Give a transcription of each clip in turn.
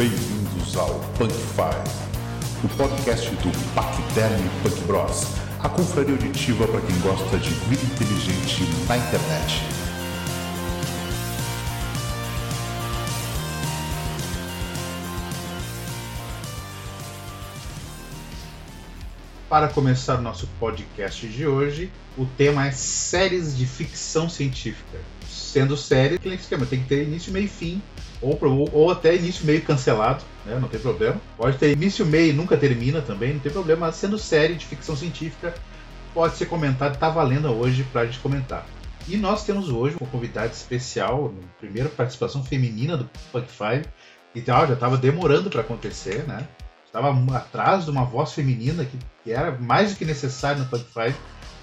Bem-vindos ao Punk Five, o podcast do Paquiderme Punk Bros, a confraria auditiva para quem gosta de vida inteligente na internet. Para começar nosso podcast de hoje, o tema é séries de ficção científica. Sendo série, aquele esquema tem que ter início, meio e fim, ou, ou, ou até início meio cancelado, né? não tem problema. Pode ter início meio e nunca termina também, não tem problema. Mas sendo série de ficção científica, pode ser comentado, tá valendo hoje para gente comentar. E nós temos hoje uma convidada especial, primeira participação feminina do Punk 5, e tal, já estava demorando para acontecer, né? Estava atrás de uma voz feminina que, que era mais do que necessária no Punk 5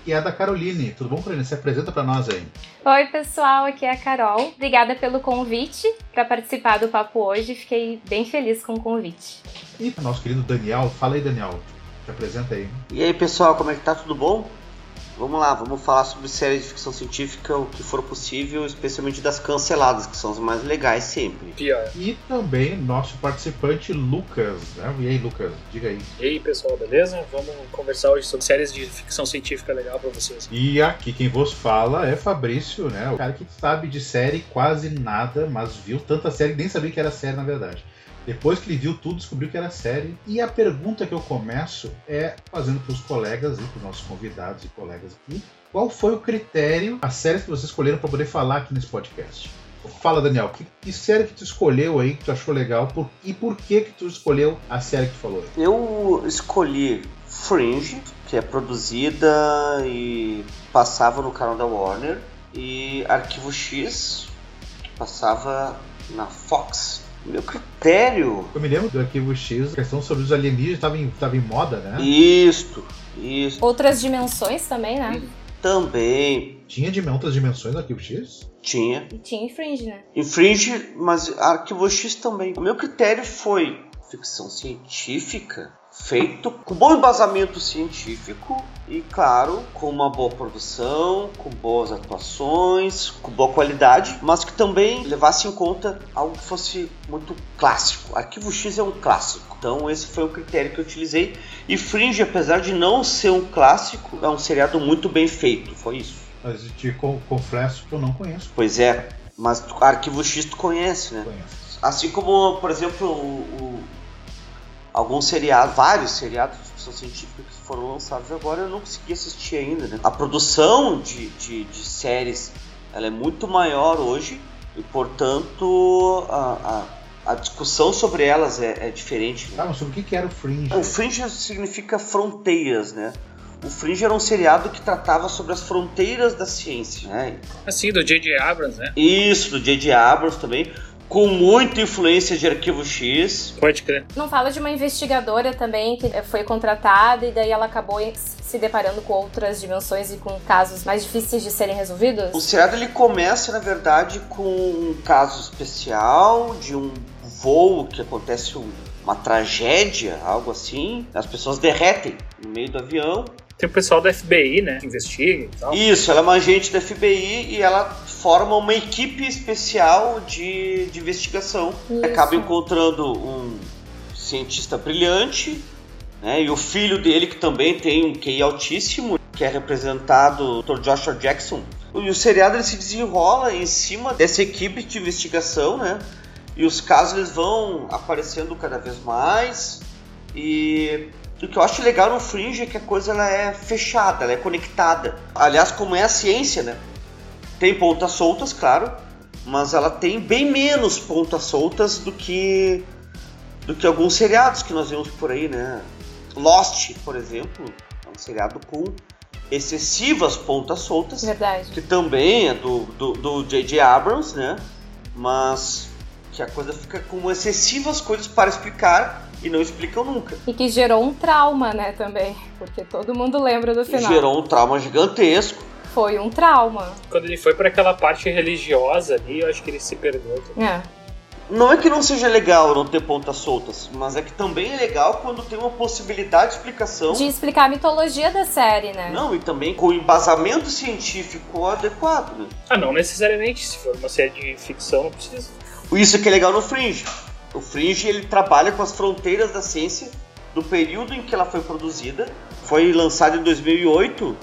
e é da Caroline. Tudo bom, Caroline? Se apresenta para nós aí. Oi, pessoal, aqui é a Carol. Obrigada pelo convite para participar do papo hoje. Fiquei bem feliz com o convite. E nosso querido Daniel, fala aí, Daniel. Te apresenta aí. E aí, pessoal, como é que tá? Tudo bom? Vamos lá, vamos falar sobre séries de ficção científica, o que for possível, especialmente das canceladas, que são as mais legais sempre. Pior. E também nosso participante Lucas. Né? E aí, Lucas, diga aí. E aí, pessoal, beleza? Vamos conversar hoje sobre séries de ficção científica legal pra vocês. E aqui quem vos fala é Fabrício, né? O cara que sabe de série quase nada, mas viu tanta série que nem sabia que era série na verdade. Depois que ele viu tudo, descobriu que era série. E a pergunta que eu começo é fazendo para os colegas e para os nossos convidados e colegas aqui. Qual foi o critério, as séries que vocês escolheram para poder falar aqui nesse podcast? Fala, Daniel, que, que, série que tu escolheu aí, que tu achou legal, por, e por que que tu escolheu a série que tu falou aí? Eu escolhi Fringe, que é produzida e passava no canal da Warner, e Arquivo X, que passava na Fox. Meu critério. Eu me lembro do Arquivo X, a questão sobre os alienígenas estava em, tava em moda, né? Isto, isso. Outras dimensões também, né? Também. Tinha de outras dimensões no Arquivo X? Tinha. E tinha Infringe, né? Infringe, mas Arquivo X também. O meu critério foi ficção científica feito com bom embasamento científico e, claro, com uma boa produção, com boas atuações, com boa qualidade, mas que também levasse em conta algo que fosse muito clássico. Arquivo X é um clássico, então esse foi o critério que eu utilizei. E Fringe, apesar de não ser um clássico, é um seriado muito bem feito, foi isso. Mas te confesso que eu não conheço. Pois é, mas Arquivo X tu conhece, né? Conheço. Assim como, por exemplo, o, o alguns seriados, vários seriados de ficção científica que foram lançados agora, eu não consegui assistir ainda. Né? A produção de, de, de, séries ela é muito maior hoje e, portanto, a, a, a discussão sobre elas é, é diferente. Né? Ah, mas sobre o que era o Fringe? O Fringe significa fronteiras, né? O Fringe era um seriado que tratava sobre as fronteiras da ciência, né? Assim, do J.J. Abrams, né? Isso, do J.J. Abrams também com muita influência de Arquivo X. Pode crer. Não fala de uma investigadora também que foi contratada e daí ela acabou se deparando com outras dimensões e com casos mais difíceis de serem resolvidos? O seriado ele começa, na verdade, com um caso especial de um voo que acontece uma tragédia, algo assim. As pessoas derretem no meio do avião tem o pessoal da FBI, né? Que investiga e tal. Isso, ela é uma agente da FBI e ela forma uma equipe especial de, de investigação. Isso. Acaba encontrando um cientista brilhante, né? E o filho dele, que também tem um QI altíssimo, que é representado por Joshua Jackson. E o seriado ele se desenrola em cima dessa equipe de investigação, né? E os casos eles vão aparecendo cada vez mais. E o que eu acho legal no Fringe é que a coisa ela é fechada, ela é conectada. Aliás, como é a ciência, né? Tem pontas soltas, claro, mas ela tem bem menos pontas soltas do que do que alguns seriados que nós vemos por aí, né? Lost, por exemplo, é um seriado com excessivas pontas soltas. Verdade. Que também é do J.J. Abrams, né? Mas que a coisa fica com excessivas coisas para explicar e não explicam nunca. E que gerou um trauma, né, também, porque todo mundo lembra do final. E gerou um trauma gigantesco. Foi um trauma. Quando ele foi para aquela parte religiosa ali, eu acho que ele se perdeu. Também. É. Não é que não seja legal não ter pontas soltas, mas é que também é legal quando tem uma possibilidade de explicação. De explicar a mitologia da série, né? Não, e também com o embasamento científico adequado, né? Ah, não necessariamente. Se for uma série de ficção, não precisa. Isso que é legal no Fringe. O Fringe ele trabalha com as fronteiras da ciência do período em que ela foi produzida. Foi lançada em 2008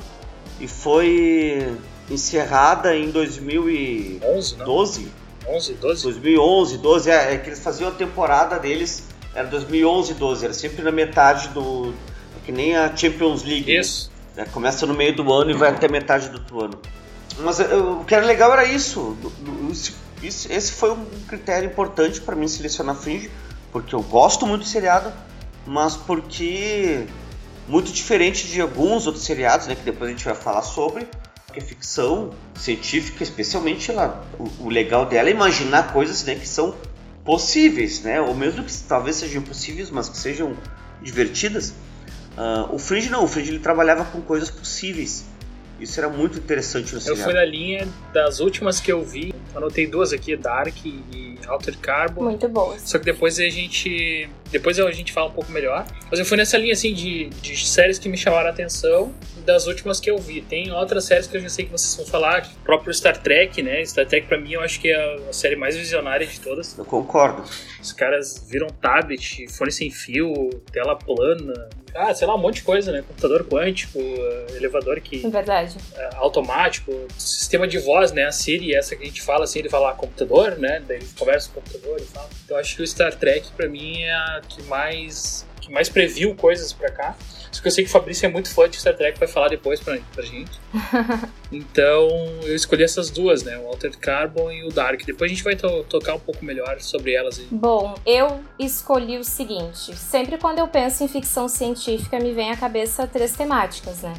e foi encerrada em 2012. 11, 11 12? 2011, 12, é, é, que eles faziam a temporada deles, era 2011, 12, era sempre na metade do. É que nem a Champions League. Isso. Né? Começa no meio do ano e vai até metade do outro ano. Mas eu, o que era legal era isso. Esse, esse foi um critério importante para mim selecionar Fringe, porque eu gosto muito do seriado, mas porque muito diferente de alguns outros seriados, né, que depois a gente vai falar sobre, que é ficção científica, especialmente ela, o, o, legal dela é imaginar coisas né, que são possíveis, né, ou mesmo que talvez sejam impossíveis, mas que sejam divertidas. Uh, o Fringe não, o Fringe ele trabalhava com coisas possíveis. Isso era muito interessante no seriado. Eu fui na linha das últimas que eu vi, anotei duas aqui, Dark e Altered Carbon. Muito boas. Só que depois a gente. Depois a gente fala um pouco melhor. Mas eu fui nessa linha assim de, de séries que me chamaram a atenção das últimas que eu vi. Tem outras séries que eu já sei que vocês vão falar, o próprio Star Trek, né? Star Trek pra mim eu acho que é a série mais visionária de todas. Eu concordo. Os caras viram tablet, fone sem fio, tela plana, ah, sei lá, um monte de coisa, né? Computador quântico, elevador que. É verdade. É, automático, sistema de voz, né? A Siri, essa que a gente fala assim, ele fala ah, computador, né? Daí ele conversa com o computador e fala. Então acho que o Star Trek, pra mim, é a que mais. que mais previu coisas pra cá. Só que eu sei que o Fabrício é muito fã de Star Trek, vai falar depois pra, pra gente. então eu escolhi essas duas, né? O Altered Carbon e o Dark. Depois a gente vai to tocar um pouco melhor sobre elas. Bom, eu escolhi o seguinte: sempre quando eu penso em ficção científica, me vem à cabeça três temáticas, né?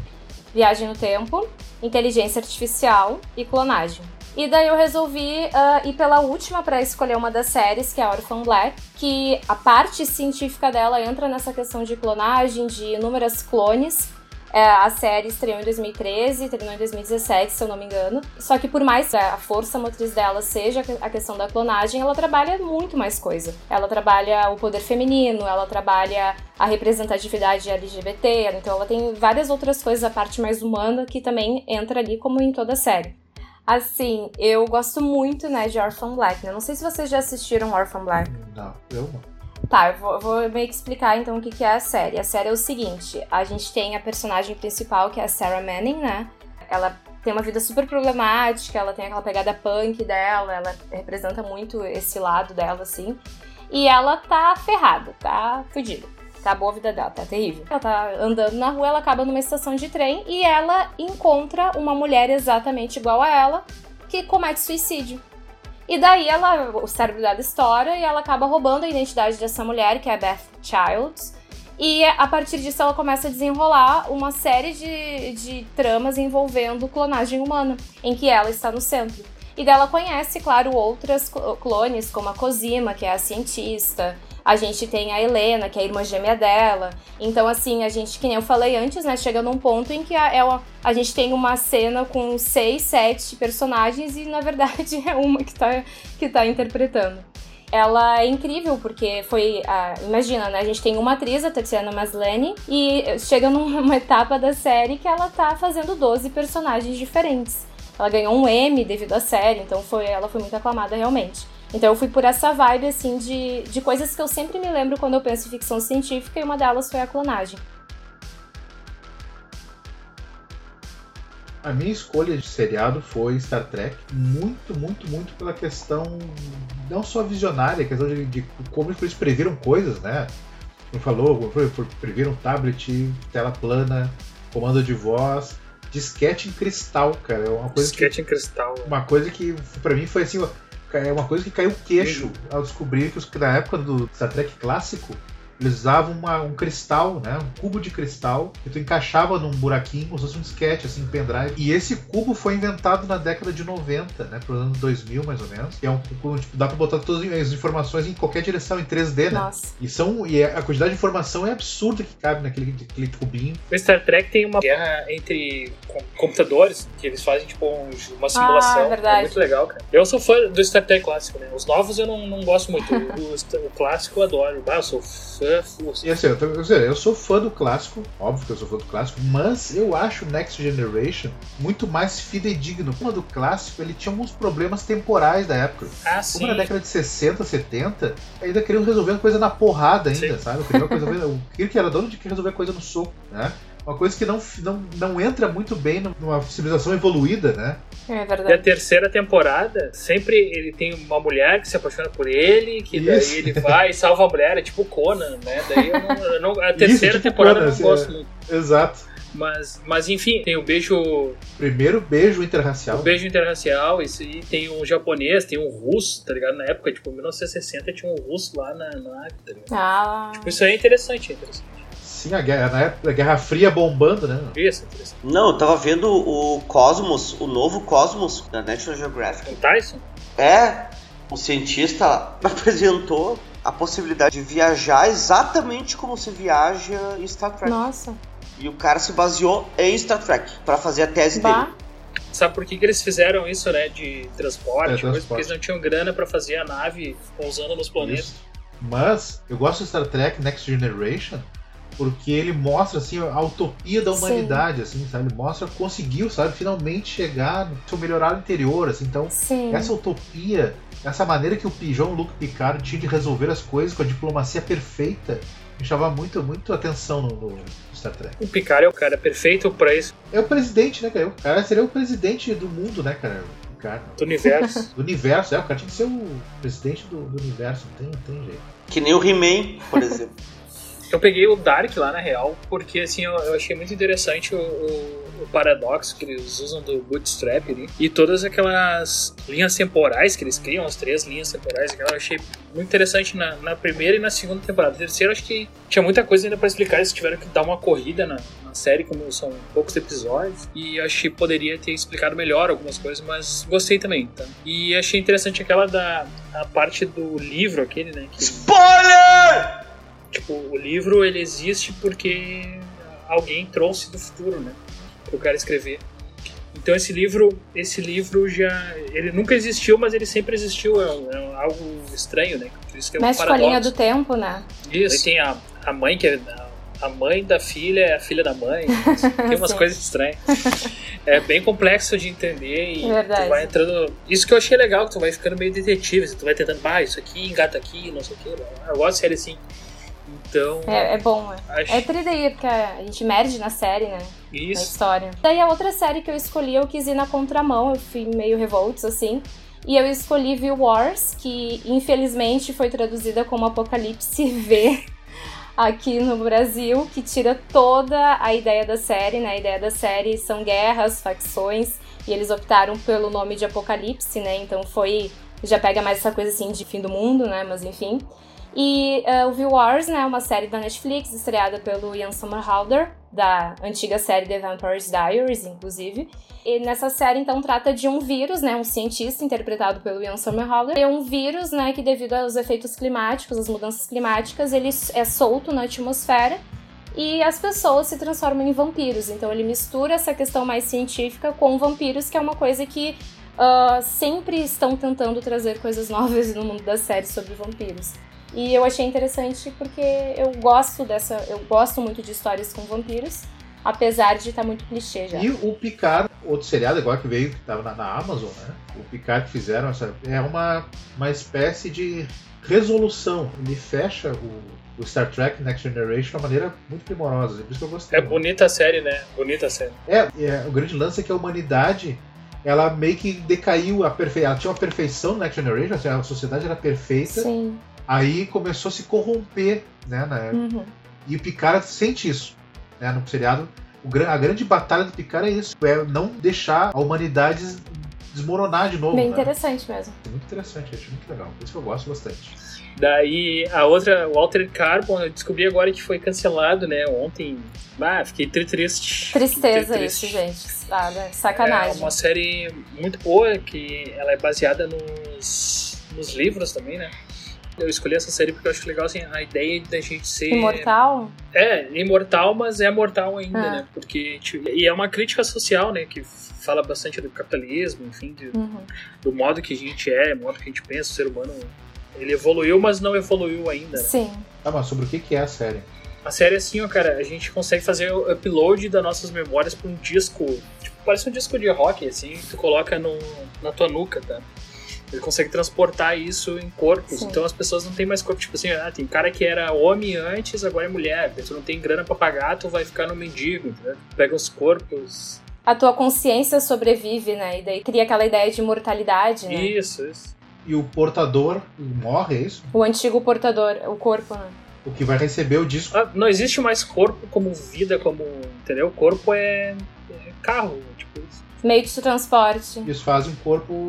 Viagem no tempo, inteligência artificial e clonagem. E daí eu resolvi uh, ir pela última para escolher uma das séries, que é Orphan Black, que a parte científica dela entra nessa questão de clonagem, de inúmeras clones. É, a série estreou em 2013, terminou em 2017, se eu não me engano. Só que por mais que a força motriz dela seja a questão da clonagem, ela trabalha muito mais coisa. Ela trabalha o poder feminino, ela trabalha a representatividade LGBT, então ela tem várias outras coisas, a parte mais humana, que também entra ali como em toda a série. Assim, eu gosto muito, né, de Orphan Black, né? Não sei se vocês já assistiram Orphan Black. Não, eu não. Tá, eu vou, vou, meio que explicar então o que, que é a série. A série é o seguinte: a gente tem a personagem principal, que é a Sarah Manning, né? Ela tem uma vida super problemática, ela tem aquela pegada punk dela, ela representa muito esse lado dela, assim. E ela tá ferrada, tá fodida. Acabou a vida dela, tá terrível. Ela tá andando na rua, ela acaba numa estação de trem e ela encontra uma mulher exatamente igual a ela que comete suicídio. E daí ela, o cérebro dela estoura e ela acaba roubando a identidade dessa mulher, que é Beth Childs. E a partir disso ela começa a desenrolar uma série de, de tramas envolvendo clonagem humana, em que ela está no centro. E dela conhece, claro, outras clones, como a Cosima, que é a cientista, a gente tem a Helena, que é a irmã gêmea dela. Então, assim, a gente, que nem eu falei antes, né? Chega num ponto em que a, é a, a gente tem uma cena com seis, sete personagens e, na verdade, é uma que tá, que tá interpretando ela é incrível, porque foi. Ah, imagina, né? A gente tem uma atriz, a Tatiana Maslany, e chega numa etapa da série que ela tá fazendo 12 personagens diferentes. Ela ganhou um M devido à série, então foi, ela foi muito aclamada realmente. Então eu fui por essa vibe, assim, de, de coisas que eu sempre me lembro quando eu penso em ficção científica, e uma delas foi a clonagem. A minha escolha de seriado foi Star Trek, muito, muito, muito pela questão não só visionária, questão de, de como eles previram coisas, né? Como falou, previram tablet, tela plana, comando de voz, disquete em cristal, cara. É uma coisa disquete que, em cristal. Uma coisa que para mim foi assim, é uma coisa que caiu o queixo ao descobrir que, os, que na época do Star Trek clássico eles usavam uma, um cristal, né? Um cubo de cristal que tu encaixava num buraquinho, como se fosse um disquete, assim, um pendrive. E esse cubo foi inventado na década de 90, né? Pro ano 2000, mais ou menos. E é um cubo, tipo, dá pra botar todas as informações em qualquer direção, em 3D, né? Nossa. E, são, e a quantidade de informação é absurda que cabe naquele, naquele cubinho. O Star Trek tem uma guerra entre computadores, que eles fazem, tipo, uma simulação. Ah, é verdade. É muito legal, cara. Eu sou fã do Star Trek clássico, né? Os novos eu não, não gosto muito. o, o, clássico eu adoro. Ah, eu sou assim. E assim, eu, tô- eu sou fã do clássico, óbvio que eu sou fã do clássico, mas eu acho o Next Generation muito mais fidedigno. Como do clássico, ele tinha alguns problemas temporais da época. Ah, Como sim. na década de 60, 70, ainda queriam resolver coisa na porrada ainda, Sim. sabe? Eu queria coisa, o Kirk era dono de que resolver coisa no soco, né? Uma coisa que não, não, não entra muito bem numa civilização evoluída, né? É E a verdade. terceira temporada, sempre ele tem uma mulher que se apaixona por ele, que daí Isso. ele vai e salva a mulher, é tipo Conan, né? Daí eu não, eu não- a terceira tipo temporada Conan, eu não gosto é. muito. Exato. Mas, mas enfim, tem o beijo, Primeiro beijo interracial. o beijo interracial, isso aí tem um japonês, tem um russo, tá ligado? Na época, tipo, 1960 tinha um russo lá na, na África, tá ligado? Ah, Isso aí é interessante, é interessante. Sim, a guerra, na época da Guerra Fria bombando, né? Isso. Não, eu tava vendo o Cosmos, o novo Cosmos da National Geographic. O Tyson? É, o cientista apresentou a possibilidade de viajar exatamente como se viaja em Star Trek. nossa. E o cara se baseou em Star Trek pra fazer a tese dele. Bah. Sabe por que, que eles fizeram isso, né? De transporte, É, coisa? transporte. Porque eles não tinham grana pra fazer a nave pousando nos planetas. Isso. Mas eu gosto do Star Trek Next Generation porque ele mostra assim a utopia da Sim. humanidade, assim, sabe? Ele mostra conseguiu, sabe, finalmente chegar no seu melhorar interior, assim. Então, Sim. essa utopia, essa maneira que o João Luke Picard tinha de resolver as coisas com a diplomacia perfeita, me chamava muito, muito atenção no, no Star Trek. O Picard é o cara perfeito pra isso, É o presidente, né, cara? O cara seria o presidente do mundo, né, cara? O Picard. do universo. Do universo, é, o cara tinha que ser o presidente do, do universo, não tem, não tem jeito. Que nem o He-Man, por exemplo. Eu peguei o Dark lá na real, porque assim, eu, eu achei muito interessante o, o- o paradoxo que eles usam do Bootstrap ali. E todas aquelas linhas temporais que eles criam, as três linhas temporais, aquela eu achei muito interessante na, na primeira e na segunda temporada. Na terceira, acho que tinha muita coisa ainda pra explicar, eles tiveram que dar uma corrida na, na série, como são poucos episódios. E achei que poderia ter explicado melhor algumas coisas, mas gostei também, tá? E achei interessante aquela da a parte do livro, aquele, né? Que Spoiler! Tipo, o livro ele existe porque alguém trouxe do futuro, né? Pro cara escrever. Então esse livro, esse livro já, ele nunca existiu, mas ele sempre existiu. É, é algo estranho, né? Por isso que é um Mexe com a linha do tempo, né? Isso. Aí tem a, a mãe que é a mãe da filha é a filha da mãe. Tem umas coisas estranhas. É bem complexo de entender e Verdade. tu vai entrando. Isso que eu achei legal, que tu vai ficando meio detetive, tu vai tentando, ah, isso aqui engata aqui, não sei o que. Eu gosto de série assim. Então, É, é bom, né? acho É tridaí, porque a gente merde na série, né? Na isso. história. Daí a outra série que eu escolhi, eu quis ir na contramão, eu fui meio revolts, assim. E eu escolhi View Wars, que infelizmente foi traduzida como Apocalipse V aqui no Brasil, que tira toda a ideia da série, né? A ideia da série são guerras, facções, e eles optaram pelo nome de Apocalipse, né? Então foi. Já pega mais essa coisa assim de fim do mundo, né? Mas enfim. E eh, o View Wars, né, uma série da Netflix, estreada pelo Ian Somerhalder, da antiga série The Vampire's Diaries, inclusive. E nessa série, então, trata de um vírus, né, um cientista interpretado pelo Ian Somerhalder. É um vírus, né, que devido aos efeitos climáticos, às mudanças climáticas, ele é solto na atmosfera e as pessoas se transformam em vampiros. Então ele mistura essa questão mais científica com vampiros, que é uma coisa que ah, sempre estão tentando trazer coisas novas no mundo da série sobre vampiros. E eu achei interessante porque eu gosto dessa. Eu gosto muito de histórias com vampiros, apesar de estar muito clichê já. E o Picard, outro seriado agora que veio, que estava na, na Amazon, né? O Picard que fizeram, essa, é uma, uma espécie de resolução. Ele fecha o, o Star Trek Next Generation de uma maneira muito primorosa. Por isso que eu gostei. É bonita a série, né? Bonita a série. É, é, o grande lance é que a humanidade ela meio que decaiu a perfe... ela tinha uma perfeição no Next Generation, assim, a sociedade era perfeita, Sim. Aí começou a se corromper, né? né? Uhum. E o Picard sente isso, né? No seriado, a grande batalha do Picard é isso, é não deixar a humanidade des- desmoronar de novo. Bem né? interessante mesmo. É muito interessante, acho muito legal. Por isso que eu gosto bastante. Daí a outra, o Altered Carbon, eu descobri agora que foi cancelado, né? Ontem. Ah, fiquei tri triste. Tristeza isso, triste. gente. Ah, né? É Sacanagem. uma série muito boa, que ela é baseada nos, nos livros também, né? Eu escolhi essa série porque eu acho legal assim, a ideia da gente ser. Imortal? É, imortal, mas é mortal ainda, Ah. né? Porque. tipo, E é uma crítica social, né? Que fala bastante do capitalismo, enfim, de- Uhum. do modo que a gente é, do modo que a gente pensa, o ser humano Ele evoluiu, mas não evoluiu ainda. Né? Sim. Tá, mas sobre o que que é a série? A série é assim, ó, cara, a gente consegue fazer o upload das nossas memórias pra um disco, tipo, parece um disco de rock, assim, tu coloca no, na tua nuca, tá? Ele consegue transportar isso em corpos. Sim. Então as pessoas não têm mais corpo. Tipo assim, ah, tem cara que era homem antes, agora é mulher. Tu não tem grana pra pagar, tu vai ficar no mendigo, entendeu? Pega os corpos. A tua consciência sobrevive, né? E daí cria aquela ideia de imortalidade, né? Isso, isso. E o portador morre, é isso? O antigo portador, o corpo, né? O que vai receber o disco. Ah, não existe mais corpo como vida, como. Entendeu? Corpo é, é carro, tipo isso. Meio de transporte. Eles fazem um corpo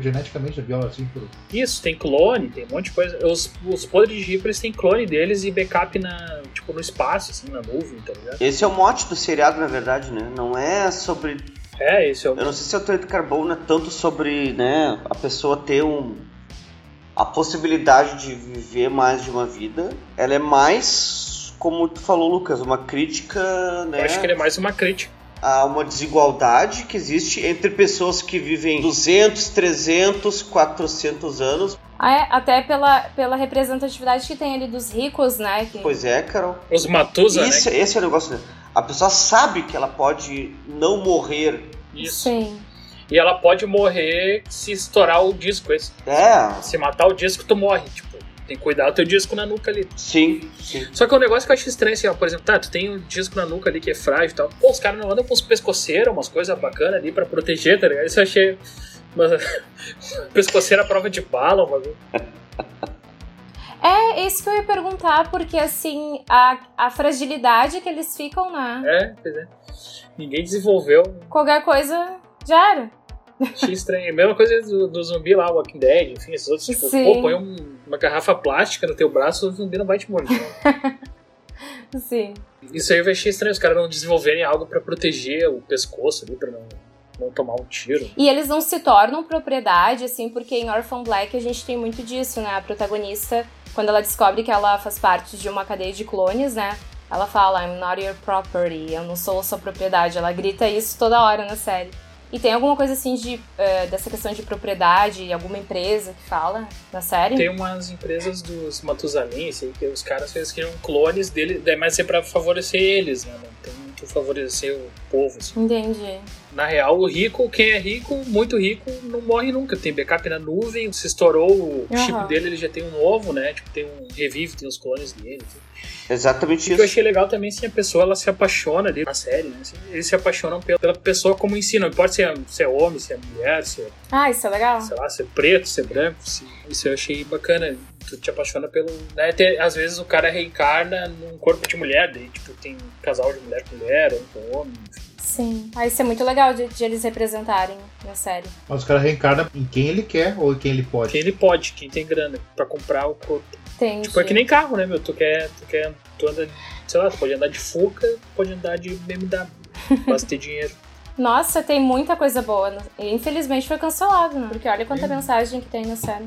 geneticamente viola, assim, por... Isso, tem clone, tem um monte de coisa. Os, os podres têm clone deles e backup na, tipo, no espaço, assim, na nuvem, tá ligado? Esse é o mote do seriado, na verdade, né? Não é sobre. É, esse é o. Eu não sei se o teoria do carbono é tanto sobre, né, a pessoa ter um. a possibilidade de viver mais de uma vida. Ela é mais, como tu falou, Lucas, uma crítica, né? Eu acho que ele é mais uma crítica. A uma desigualdade que existe entre pessoas que vivem 200, 300, 400 anos. Ah, é? Até pela, pela representatividade que tem ali dos ricos, né? Que... Pois é, Carol. Os Matusa, Isso, né? esse é o negócio. né? A pessoa sabe que ela pode não morrer. Isso. Sim. E ela pode morrer se estourar o disco. Esse. É, Se matar o disco, tu morre. Tipo, tem que cuidar do teu disco na nuca ali. sim, sim. Só que é um negócio que eu acho estranho, assim, ó, por exemplo, tá, tu tem um disco na nuca ali que é frágil e tal. Pô, os caras não andam com uns pescoceiros, umas coisas bacanas ali pra proteger, tá ligado? Isso eu achei. Uma... pescoceira à prova de bala, um bagulho. É, isso que eu ia perguntar, porque assim, a, a fragilidade que eles ficam, né? É, pois é. Ninguém desenvolveu. Qualquer coisa já era. Achei estranho. É a mesma coisa do, do zumbi lá, Walking Dead, enfim, esses outros, tipo, Sim. pô, põe um- uma garrafa plástica no teu braço, o zumbi não vai te morder. Sim. Isso aí eu achei estranho, os caras não desenvolverem algo pra proteger o pescoço ali, pra não, não tomar um tiro. E eles não se tornam propriedade, assim, porque em Orphan Black a gente tem muito disso, né? A protagonista, quando ela descobre que ela faz parte de uma cadeia de clones, né? Ela fala, I'm not your property, eu não sou sua propriedade. Ela grita isso toda hora na série. E tem alguma coisa assim de eh, dessa questão de propriedade, alguma empresa que fala na série? Tem umas empresas dos Matusalém, assim, que os caras eles criam clones dele, mas é pra favorecer eles, né? Não tem muito favorecer o povo, assim. Entendi. Na real, o rico, quem é rico, muito rico, não morre nunca. Tem backup na nuvem, se estourou o Aham. chip dele, ele já tem um novo, né? Tipo, tem um revive, tem os clones dele. tudo. Exatamente O que eu isso. achei legal também, assim, a pessoa ela se apaixona ali na série, né? Assim, eles se apaixonam pela, pessoa como em si, não importa se é, se é homem, se é mulher, se é, Ah, isso é legal. sei lá, se é preto, se é branco. se- isso eu achei bacana. Tu te apaixona pelo. Né? Tem- às vezes o cara reencarna num corpo de mulher, daí, tipo, tem um casal de mulher com mulher, ou com homem, enfim. Sim. Ah, isso é muito legal de, de eles representarem na série. Mas o cara reencarna em quem ele quer ou em quem ele pode. Quem ele pode, quem tem grana pra comprar o corpo. Entendi. Tipo, é que nem carro, né, meu? Tu quer, tu quer, tu anda, sei lá, tu pode andar de Fuca, pode andar de BMW. Basta ter dinheiro. Nossa, tem muita coisa boa. e Infelizmente foi cancelado, né? Porque olha quanta mensagem que tem na série.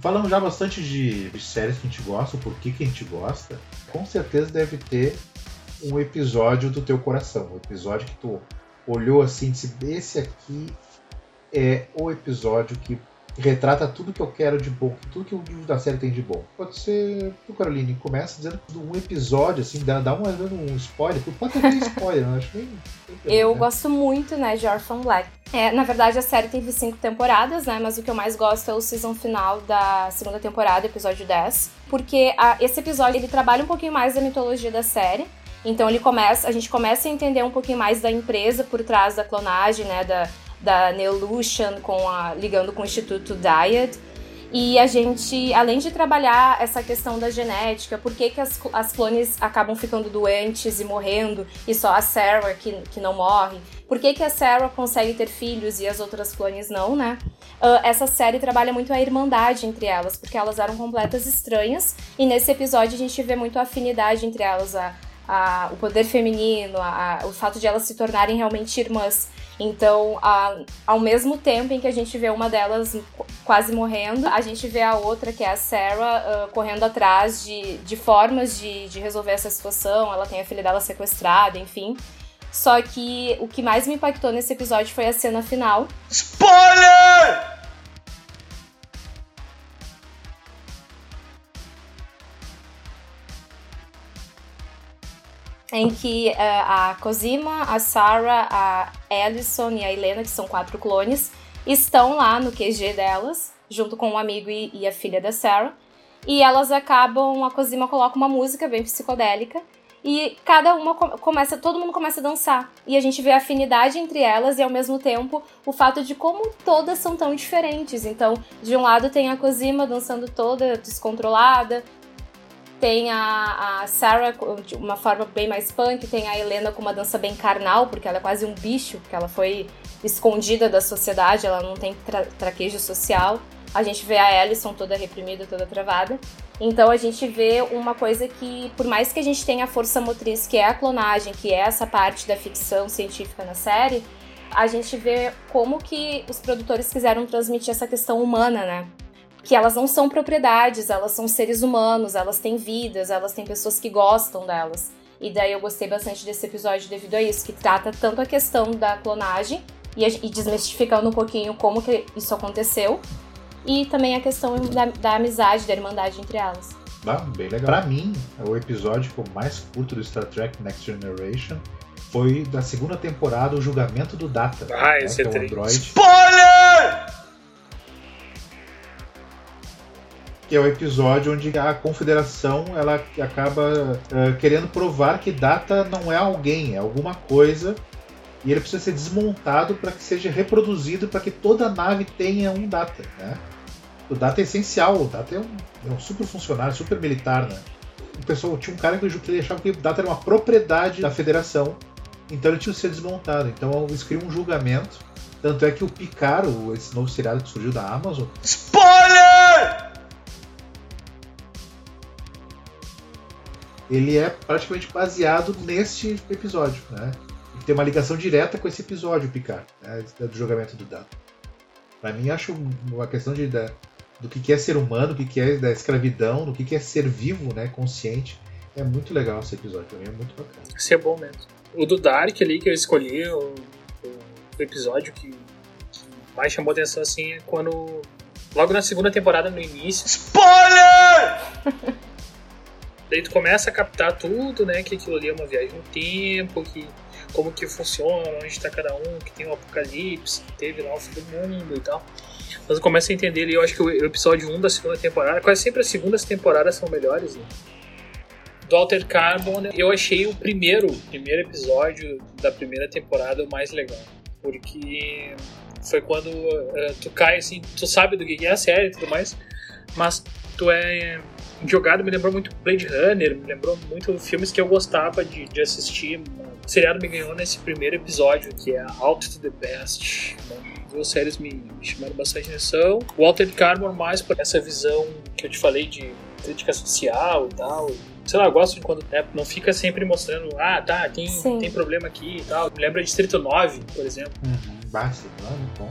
Falamos já bastante de, de séries que a gente gosta, o porquê que a gente gosta. Com certeza deve ter um episódio do teu coração. Um episódio que tu olhou assim e disse: esse aqui é o episódio que retrata tudo que eu quero de bom, tudo que o livro da série tem de bom. Pode ser tu, Caroline, começa dizendo um episódio, assim, dá, dá uma, um spoiler. Pode ter spoiler, não acho nem. nem Eu né? gosto muito, né, de Orphan Black. É, na verdade, a série teve cinco temporadas, né? Mas o que eu mais gosto é o season final da segunda temporada, episódio 10. Porque a- esse episódio, ele trabalha um pouquinho mais da mitologia da série. Então ele começa, a gente começa a entender um pouquinho mais da empresa por trás da clonagem, né? Da, da Neolution com a, ligando com o Instituto Dyad. E a gente, além de trabalhar essa questão da genética, por que, que as, as clones acabam ficando doentes e morrendo, e só a Sarah que, que não morre? Por que, que a Sarah consegue ter filhos e as outras clones não, né? Ah, essa série trabalha muito a irmandade entre elas, porque elas eram completas estranhas, e nesse episódio a gente vê muito a afinidade entre elas, a, a- o poder feminino, a- o fato de elas se tornarem realmente irmãs. Então, a- ao mesmo tempo em que a gente vê uma delas qu- quase morrendo, a gente vê a outra, que é a Sarah, ah, correndo atrás de, de formas de, de resolver essa situação. Ela tem a filha dela sequestrada, enfim. Só que o que mais me impactou nesse episódio foi a cena final, Spoiler! Em que uh, a Cosima, a Sarah, a Alison e a Helena, que são quatro clones, estão lá no QG delas, junto com um amigo e, e a filha da Sarah. E elas acabam, a Cosima coloca uma música bem psicodélica e cada uma começa, todo mundo começa a dançar. E a gente vê a afinidade entre elas e ao mesmo tempo o fato de como todas são tão diferentes. Então, de um lado tem a Cosima dançando toda descontrolada, tem a, a Sarah de uma forma bem mais punk, tem a Helena com uma dança bem carnal, porque ela é quase um bicho, porque ela foi escondida da sociedade, ela não tem tra traquejo social. A gente vê a Alison toda reprimida, toda travada. Então a gente vê uma coisa que, por mais que a gente tenha a força motriz, que é a clonagem, que é essa parte da ficção científica na série, a gente vê como que os produtores quiseram transmitir essa questão humana, né? Que elas não são propriedades, elas são seres humanos, elas têm vidas, elas têm pessoas que gostam delas. E daí eu gostei bastante desse episódio devido a isso, que trata tanto a questão da clonagem e, e desmistificando um pouquinho como que isso aconteceu, e também a questão da, da amizade, da irmandade entre elas. Ah, bem legal. Pra mim, o episódio mais curto do Star Trek Next Generation foi da segunda temporada, o julgamento do Data. Ah, né, esse é, é Android. Spoiler! Que é o episódio onde a Confederação ela acaba uh, querendo provar que Data não é alguém, é alguma coisa e ele precisa ser desmontado para que seja reproduzido para que toda nave tenha um data, né? O data é essencial, o data é um, é um super funcionário, super militar, né? O pessoal, tinha um cara que ele achava que o data era uma propriedade da federação, então ele tinha que ser desmontado. Então eles criam um julgamento. Tanto é que o Picard, esse novo seriado que surgiu da Amazon. Spoiler! Ele é praticamente baseado neste episódio, né? tem uma ligação direta com esse episódio, Picard, né, do julgamento do Data. Para mim, acho uma questão de, da, do que é ser humano, do que é da escravidão, do que é ser vivo, né, consciente. É muito legal esse episódio, também é muito bacana. Isso é bom mesmo. O do Dark ali que eu escolhi, o, o episódio que, que mais chamou atenção assim é quando. Logo na segunda temporada, no início. SPOILER! Daí tu começa a captar tudo, né? Que aquilo ali é uma viagem no tempo, que como que funciona, onde está cada um, que tem o um apocalipse, que teve lá o fim do mundo e tal. Mas eu começo a entender ali, eu acho que o episódio 1 da segunda temporada, quase sempre as segundas temporadas são melhores, né? Do Alter Carbon, eu achei o primeiro, primeiro episódio da primeira temporada o mais legal. Porque foi quando uh, tu cai assim, tu sabe do que é a série e tudo mais, mas tu é jogado, me lembrou muito Blade Runner, me lembrou muito filmes que eu gostava de, de assistir o seriado me ganhou nesse primeiro episódio, que é Out to the Best. Duas séries me, me chamaram bastante atenção. O Altered Carbon mais por essa visão que eu te falei de crítica social e tal. Sei lá, eu gosto de quando né, não fica sempre mostrando, ah, tá, tem, tem problema aqui e tal. Me lembra Distrito 9, por exemplo. Uhum, basta, claro,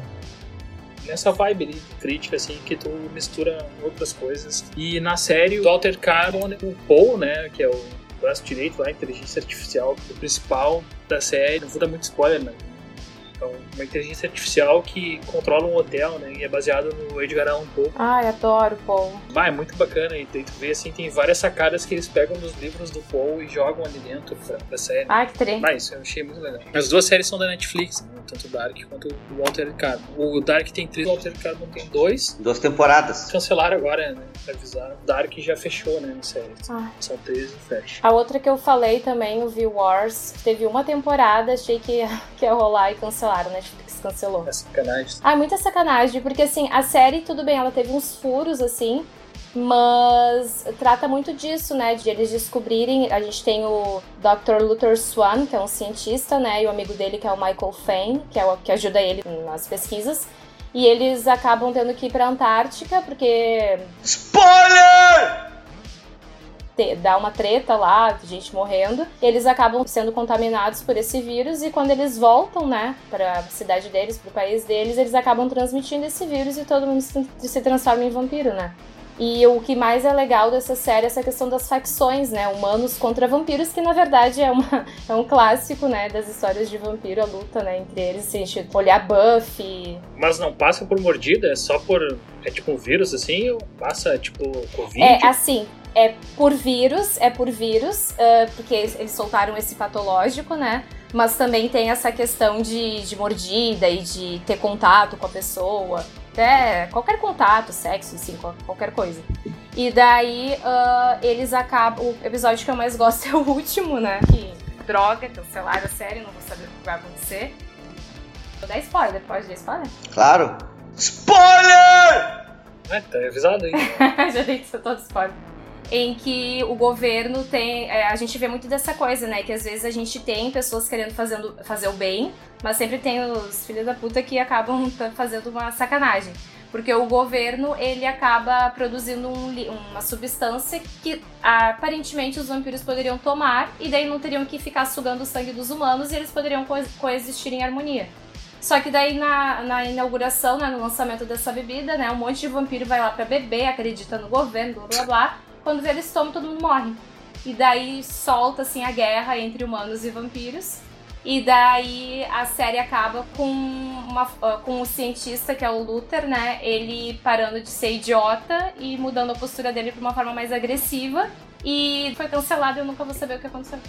bom nessa vibe crítica, assim, que tu mistura outras coisas. E na série, o Alter Carbon, o Paul, né, que é o braço direito lá, inteligência artificial, o principal da série, não vou dar muito spoiler, né? Então, uma inteligência artificial que controla um hotel, né? E é baseado no Edgar Allan Poe. Ai, adoro Poe. Ah, é muito bacana. E tu vê, assim, tem várias sacadas que eles pegam dos livros do Poe e jogam ali dentro pra, pra série. Ai, que trem. Mas isso eu achei muito legal. As duas séries são da Netflix, né? tanto o Dark quanto o Walter Carbon. O Dark tem três, o Walter Carbon tem dois. Duas temporadas. Cancelaram agora, né? Avisaram. O Dark já fechou, né, na série. Ah. São três e fecha. A outra que eu falei também, o V-Wars, teve uma temporada, achei que ia, que ia rolar e cancelaram, Netflix cancelou. É sacanagem. Ah, muita sacanagem, porque assim, a série, tudo bem, ela teve uns furos, assim, mas trata muito disso, né? De eles descobrirem. A gente tem o Dr. Luther Swan, que é um cientista, né? E o amigo dele, que é o Michael Fain, que é o que ajuda ele nas pesquisas. E eles acabam tendo que ir pra Antártica, porque. Spoiler! Dá uma treta lá, gente morrendo. Eles acabam sendo contaminados por esse vírus e quando eles voltam, né, pra cidade deles, pro país deles, eles acabam transmitindo esse vírus e todo mundo se transforma em vampiro, né? E o que mais é legal dessa série é essa questão das facções, né? Humanos contra vampiros, que na verdade é, uma, é um clássico, né? Das histórias de vampiro, a luta, né? Entre eles, se a gente olhar Buffy. Mas não passa por mordida? É só por. É tipo um vírus assim? Ou passa tipo Covid? É assim, é por vírus, é por vírus, uh, porque eles soltaram esse patológico, né? Mas também tem essa questão de, de mordida e de ter contato com a pessoa. Até qualquer contato, sexo, assim, qualquer coisa. E daí uh, eles acabam. O episódio que eu mais gosto é o último, né? Que droga, cancelaram a série, não vou saber o que vai acontecer. Vou dar spoiler, pode dar spoiler? Claro! Spoiler! É, tá avisado aí. Já dei todo spoiler em que o governo tem. É, a gente vê muito dessa coisa, né? Que às vezes a gente tem pessoas querendo fazendo, fazer o bem, mas sempre tem os filhos da puta que acabam fazendo uma sacanagem. Porque o governo, ele acaba produzindo um, uma substância que aparentemente os vampiros poderiam tomar e daí não teriam que ficar sugando o sangue dos humanos e eles poderiam co coexistir em harmonia. Só que daí na, na inauguração, né, no lançamento dessa bebida, né, um monte de vampiro vai lá para beber, acredita no governo, blá blá blá. Quando eles tomam, todo mundo morre. E daí solta assim a guerra entre humanos e vampiros. E daí a série acaba com, uma, ah, com o cientista, que é o Luther, né? Ele parando de ser idiota e mudando a postura dele pra uma forma mais agressiva. E foi cancelado e eu nunca vou saber o que aconteceu.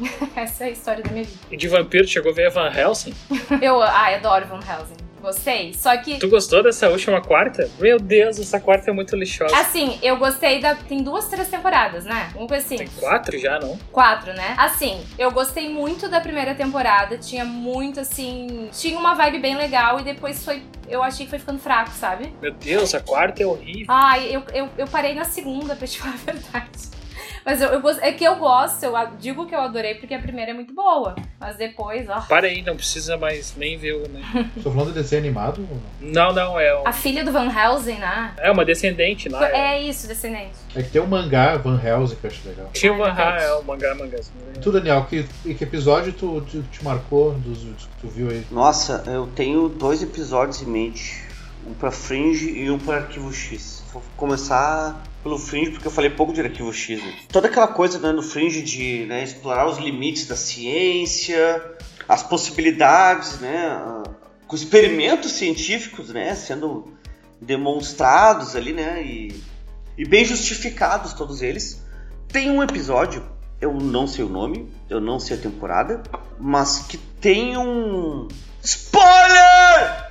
Essa é a história da minha vida. E de vampiro, chegou a ver Van Helsing? eu, ah, eu adoro Van Helsing. Gostei. Só que. Tu gostou dessa última quarta? Meu Deus, essa quarta é muito lixosa. Assim, eu gostei da. Tem duas, três temporadas, né? Um assim. Tem quatro já, não? Quatro, né? Assim, eu gostei muito da primeira temporada. Tinha muito, assim. Tinha uma vibe bem legal e depois foi. Eu achei que foi ficando fraco, sabe? Meu Deus, a quarta é horrível. Ai, eu, eu, eu parei na segunda, pra te falar a verdade. Mas eu, eu, é que eu gosto, eu digo que eu adorei porque a primeira é muito boa. Mas depois, ó. Para aí, não precisa mais nem ver o. Né? Tô falando de desenho animado? Não, não, é. Um... A filha do Van Helsing, né? É uma descendente lá. É, é isso, descendente. É que tem um mangá Van Helsing que eu acho legal. Tinha o Van Helsing, é o mangá, mangás. Tu, Daniel, que, que episódio tu, tu te marcou dos, que tu viu aí? Nossa, eu tenho dois episódios em mente. Um pra Fringe e um pra Arquivo X. Vou começar pelo Fringe, porque eu falei pouco de Arquivo X. Né? Toda aquela coisa né, no Fringe de né, explorar os limites da ciência, as possibilidades, né, com experimentos científicos né, sendo demonstrados ali, né, e, e bem justificados todos eles. Tem um episódio, eu não sei o nome, eu não sei a temporada, mas que tem um. Spoiler!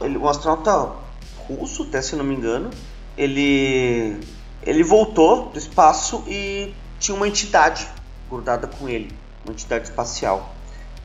Ele, um astronauta russo, até se não me engano. Ele ele voltou do espaço e tinha uma entidade grudada com ele, uma entidade espacial.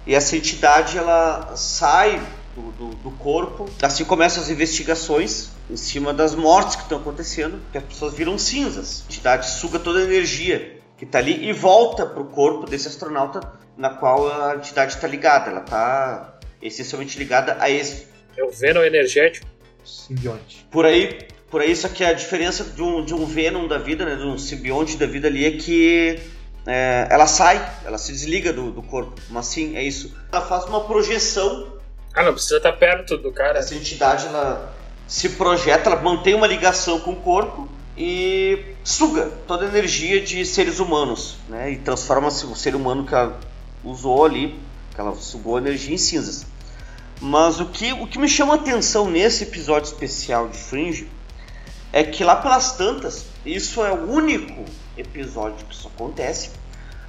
E essa entidade ela sai do, do, do, corpo, assim começam as investigações em cima das mortes que estão acontecendo, que as pessoas viram cinzas. A entidade suga toda a energia que está ali e volta para o corpo desse astronauta na qual a entidade está ligada. Ela está essencialmente ligada a esse. É o Venom energético simbionte. Por aí, por aí, isso aqui é a diferença de um, de um Venom da vida, né, de um simbionte da vida ali, é que é, ela sai, ela se desliga do, do corpo. Mas sim, é isso. Ela faz uma projeção. Ah, não precisa estar perto do cara. Essa entidade, ela se projeta, ela mantém uma ligação com o corpo e suga toda a energia de seres humanos, né? E transforma o ser humano que ela usou ali, que ela sugou a energia em cinzas. Mas o que, o que me chama atenção nesse episódio especial de Fringe é que lá pelas tantas, isso é o único episódio que isso acontece,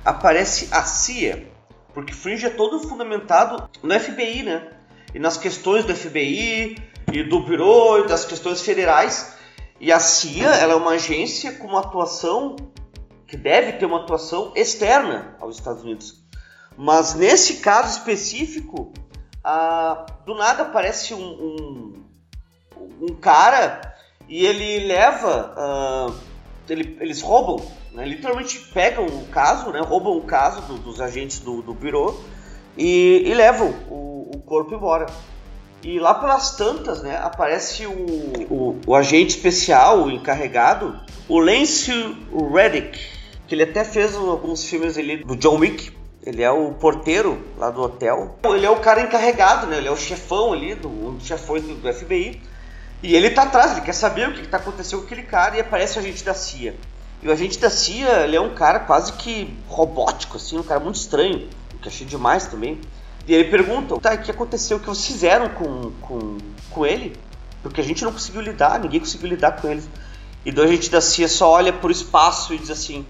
aparece a CIA, porque Fringe é todo fundamentado no FBI, né? E nas questões do FBI e do Bureau e das questões federais. E a CIA ela é uma agência com uma atuação que deve ter uma atuação externa aos Estados Unidos. Mas nesse caso específico, ah, do nada aparece um, um, um, cara e ele leva. Ah, ele, eles roubam, né, literalmente pegam o caso, né, roubam o caso do, dos agentes do, do Bureau e, e levam o, o, corpo embora. E lá pelas tantas, né, aparece o, o, o agente especial, o encarregado, o Lance Reddick, que ele até fez alguns filmes ali do John Wick, Ele é o porteiro lá do hotel. Ele é o cara encarregado, né? Ele é o chefão ali, do, um dos chefões do, do FBI. E ele tá atrás, ele quer saber o que, que tá acontecendo com aquele cara e aparece o agente da CIA. E o agente da CIA, ele é um cara quase que robótico, assim, um cara muito estranho, o que achei demais também. E ele pergunta, tá, o que aconteceu, o que vocês fizeram com, com, com ele? Porque a gente não conseguiu lidar, ninguém conseguiu lidar com ele. E do agente da CIA só olha pro espaço e diz assim,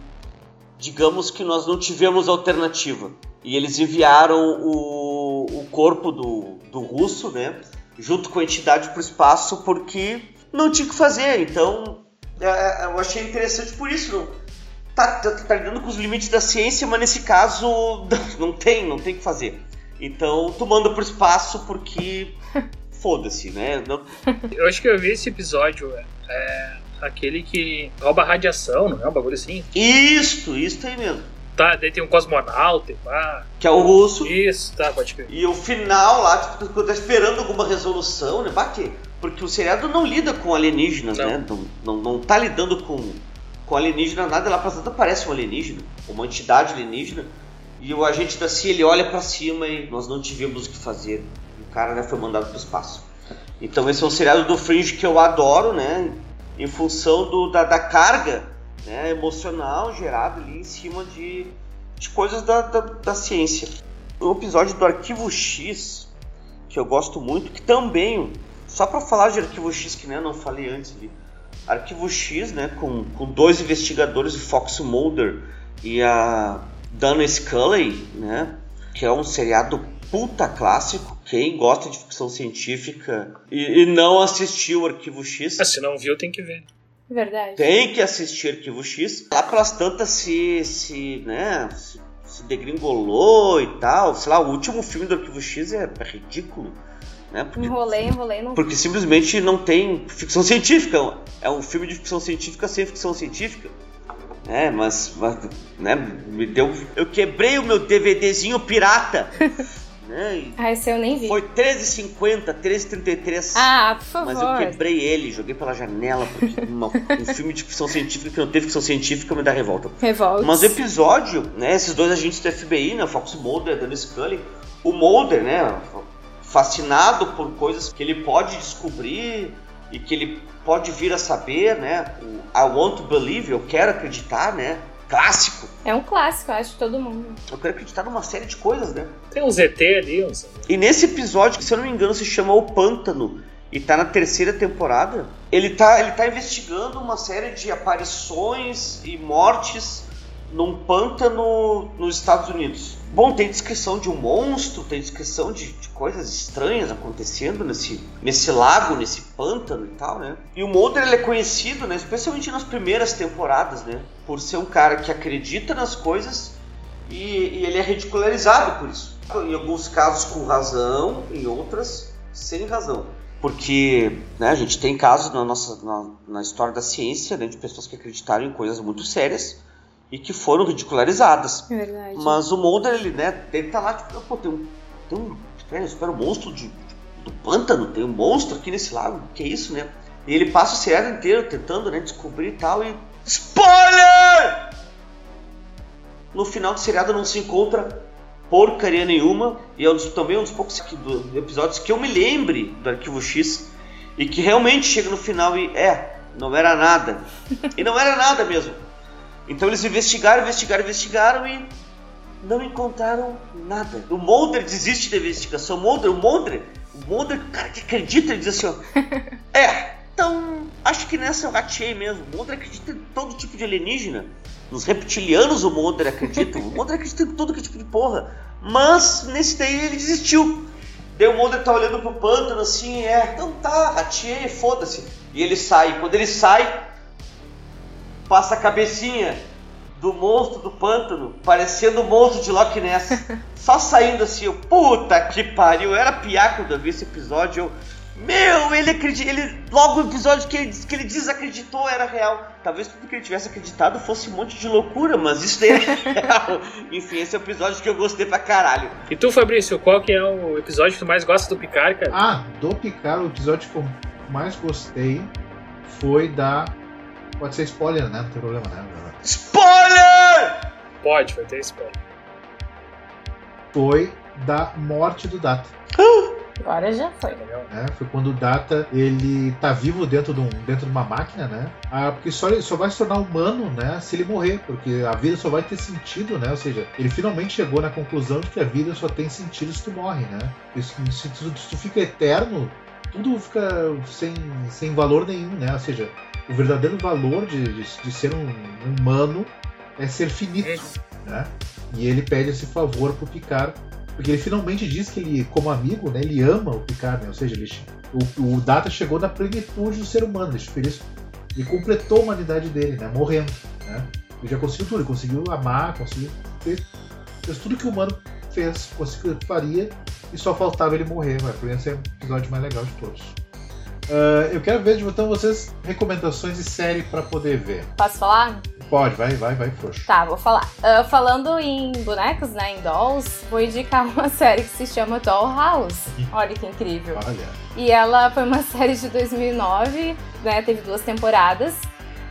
digamos que nós não tivemos alternativa. E eles enviaram o, o corpo do, do russo, né, junto com a entidade para o espaço, porque não tinha o que fazer. Então, é, é, eu achei interessante por isso. Não, tá, tá, tá lidando com os limites da ciência, mas nesse caso não tem, não tem o que fazer. Então, tu manda pro espaço porque foda-se, né? Não... Eu acho que eu vi esse episódio, é, aquele que rouba radiação, não é um bagulho assim? Isso, isso aí mesmo. Tá, daí tem um cosmonauta, pá. Que é o russo. Isso, tá, pode crer. E o final lá, tipo, quando tá esperando alguma resolução, né? Bate. Porque o seriado não lida com alienígenas, Não. né? Não, não, não tá lidando com, com alienígena, nada lá pra tanto parece um alienígena, uma entidade alienígena. E o agente da CIA, ele olha pra cima e nós não tivemos o que fazer. E o cara né, foi mandado pro espaço. Então esse é um seriado do Fringe que eu adoro, né? Em função do, da, da carga né, emocional gerada ali em cima de, de coisas da, da, da ciência. Um episódio do Arquivo X, que eu gosto muito, que também, só pra falar de Arquivo X, que né, eu não falei antes ali, Arquivo X, né, com, com dois investigadores, o Fox Mulder e a Dana Scully, né, que é um seriado puta clássico. Quem gosta de ficção científica e, e não assistiu Arquivo X, Ah, se não viu, tem que ver. Verdade. tem que assistir Arquivo X. Lá pelas tantas se, se, né, se, se degringolou e tal. Sei lá, o último filme do Arquivo X é, é ridículo. Né? Porque, Enrolei, enrolei, não porque simplesmente não tem ficção científica. É um filme de ficção científica sem ficção científica. É, mas, mas, né, me deu. Eu quebrei o meu DVDzinho pirata. né, e Ah, esse eu nem vi. foi 13,50, 13,33. Ah, por Mas favor. eu quebrei ele, joguei pela janela, porque uma- um filme de ficção científica que não tem ficção científica me dá revolta. Revolte. Mas o episódio, né, esses dois agentes do FBI, né, o Fox Mulder e Dana Scully, o Mulder, né, fascinado por coisas que ele pode descobrir e que ele pode vir a saber, né, o I want to believe, eu quero acreditar, né, clássico. É um clássico, eu acho, de todo mundo. Eu quero acreditar numa série de coisas, né. Tem um ZT ali, uns... E nesse episódio, que se eu não me engano se chama O Pântano, e tá na terceira temporada, ele tá, ele tá investigando uma série de aparições e mortes num pântano nos Estados Unidos. Bom, tem descrição de um monstro, tem descrição de, de coisas estranhas acontecendo nesse, nesse lago, nesse pântano e tal, né? E o Mulder ele é conhecido, né, especialmente nas primeiras temporadas, né, por ser um cara que acredita nas coisas e, e ele é ridicularizado por isso. Em alguns casos com razão, em outras sem razão. Porque né, a gente tem casos na, nossa, na, na história da ciência né, de pessoas que acreditaram em coisas muito sérias e que foram ridicularizadas. É verdade. Mas o Mulder, ele, né, ele tá lá, tipo, pô, tem um. Tem um. É, espera um monstro de, do pântano, tem um monstro aqui nesse lago, que é isso, né? E ele passa o seriado inteiro tentando, né, descobrir e tal, e. SPOILER! No final do seriado não se encontra porcaria nenhuma, e é um dos- também um dos poucos que- do- episódios que eu me lembre do Arquivo X, e que realmente chega no final e é, não era nada. E não era nada mesmo. Então eles investigaram, investigaram, investigaram e não encontraram nada. O Mulder desiste da investigação. O Mulder, o Mulder, o Mulder, o cara que acredita, ele diz assim, ó. É, então acho que nessa eu ratei mesmo. O Mulder acredita em todo tipo de alienígena. Nos reptilianos o Mulder acredita. O Mulder acredita em todo tipo de porra. Mas nesse daí ele desistiu. Daí o Mulder tá olhando pro pântano assim, é, então tá, ratei, foda-se. E ele sai. Quando ele sai, passa a cabecinha do monstro do pântano, parecendo o monstro de Loch Ness. Só saindo assim, eu, puta que pariu, eu era piá quando eu vi esse episódio, eu, meu, ele acredita, ele, logo o episódio que ele, que ele desacreditou era real. Talvez tudo que ele tivesse acreditado fosse um monte de loucura, mas isso daí é real. Enfim, esse é o episódio que eu gostei pra caralho. E tu, Fabrício, qual que é o episódio que tu mais gosta do Picard, cara? Ah, do Picard, o episódio que eu mais gostei foi da. Pode ser spoiler, né? Não tem problema, né? Spoiler! Pode, vai ter spoiler. foi da morte do Data. Agora já foi. Né? Foi quando o Data ele tá vivo dentro de, um, dentro de uma máquina, né? Ah, porque só, ele só vai se tornar humano, né? Se ele morrer, porque a vida só vai ter sentido, né? Ou seja, ele finalmente chegou na conclusão de que a vida só tem sentido se tu morre, né? se, se, tu, se tu fica eterno, tudo fica sem, sem valor nenhum, né? Ou seja, o verdadeiro valor de, de, de ser um humano é ser finito, né? E ele pede esse favor pro Picard porque ele finalmente diz que ele, como amigo, né, ele ama o Picard, né? Ou seja, ele, o, o Data chegou na plenitude do ser humano, eu isso. Ele completou a humanidade dele, né? Morrendo, né? Ele já conseguiu tudo, ele conseguiu amar, conseguiu fez, fez tudo que o humano fez, conseguiu faria e só faltava ele morrer, mas por isso é o episódio mais legal de todos. Uh, eu quero ver de então vocês recomendações de série para poder ver. Posso falar? Pode, vai, vai, vai, frouxo. Tá, vou falar. Uh, falando em bonecos, né, em dolls, vou indicar uma série que se chama Dollhouse. Olha que incrível. Olha. E ela foi uma série de 2009, né, teve duas temporadas.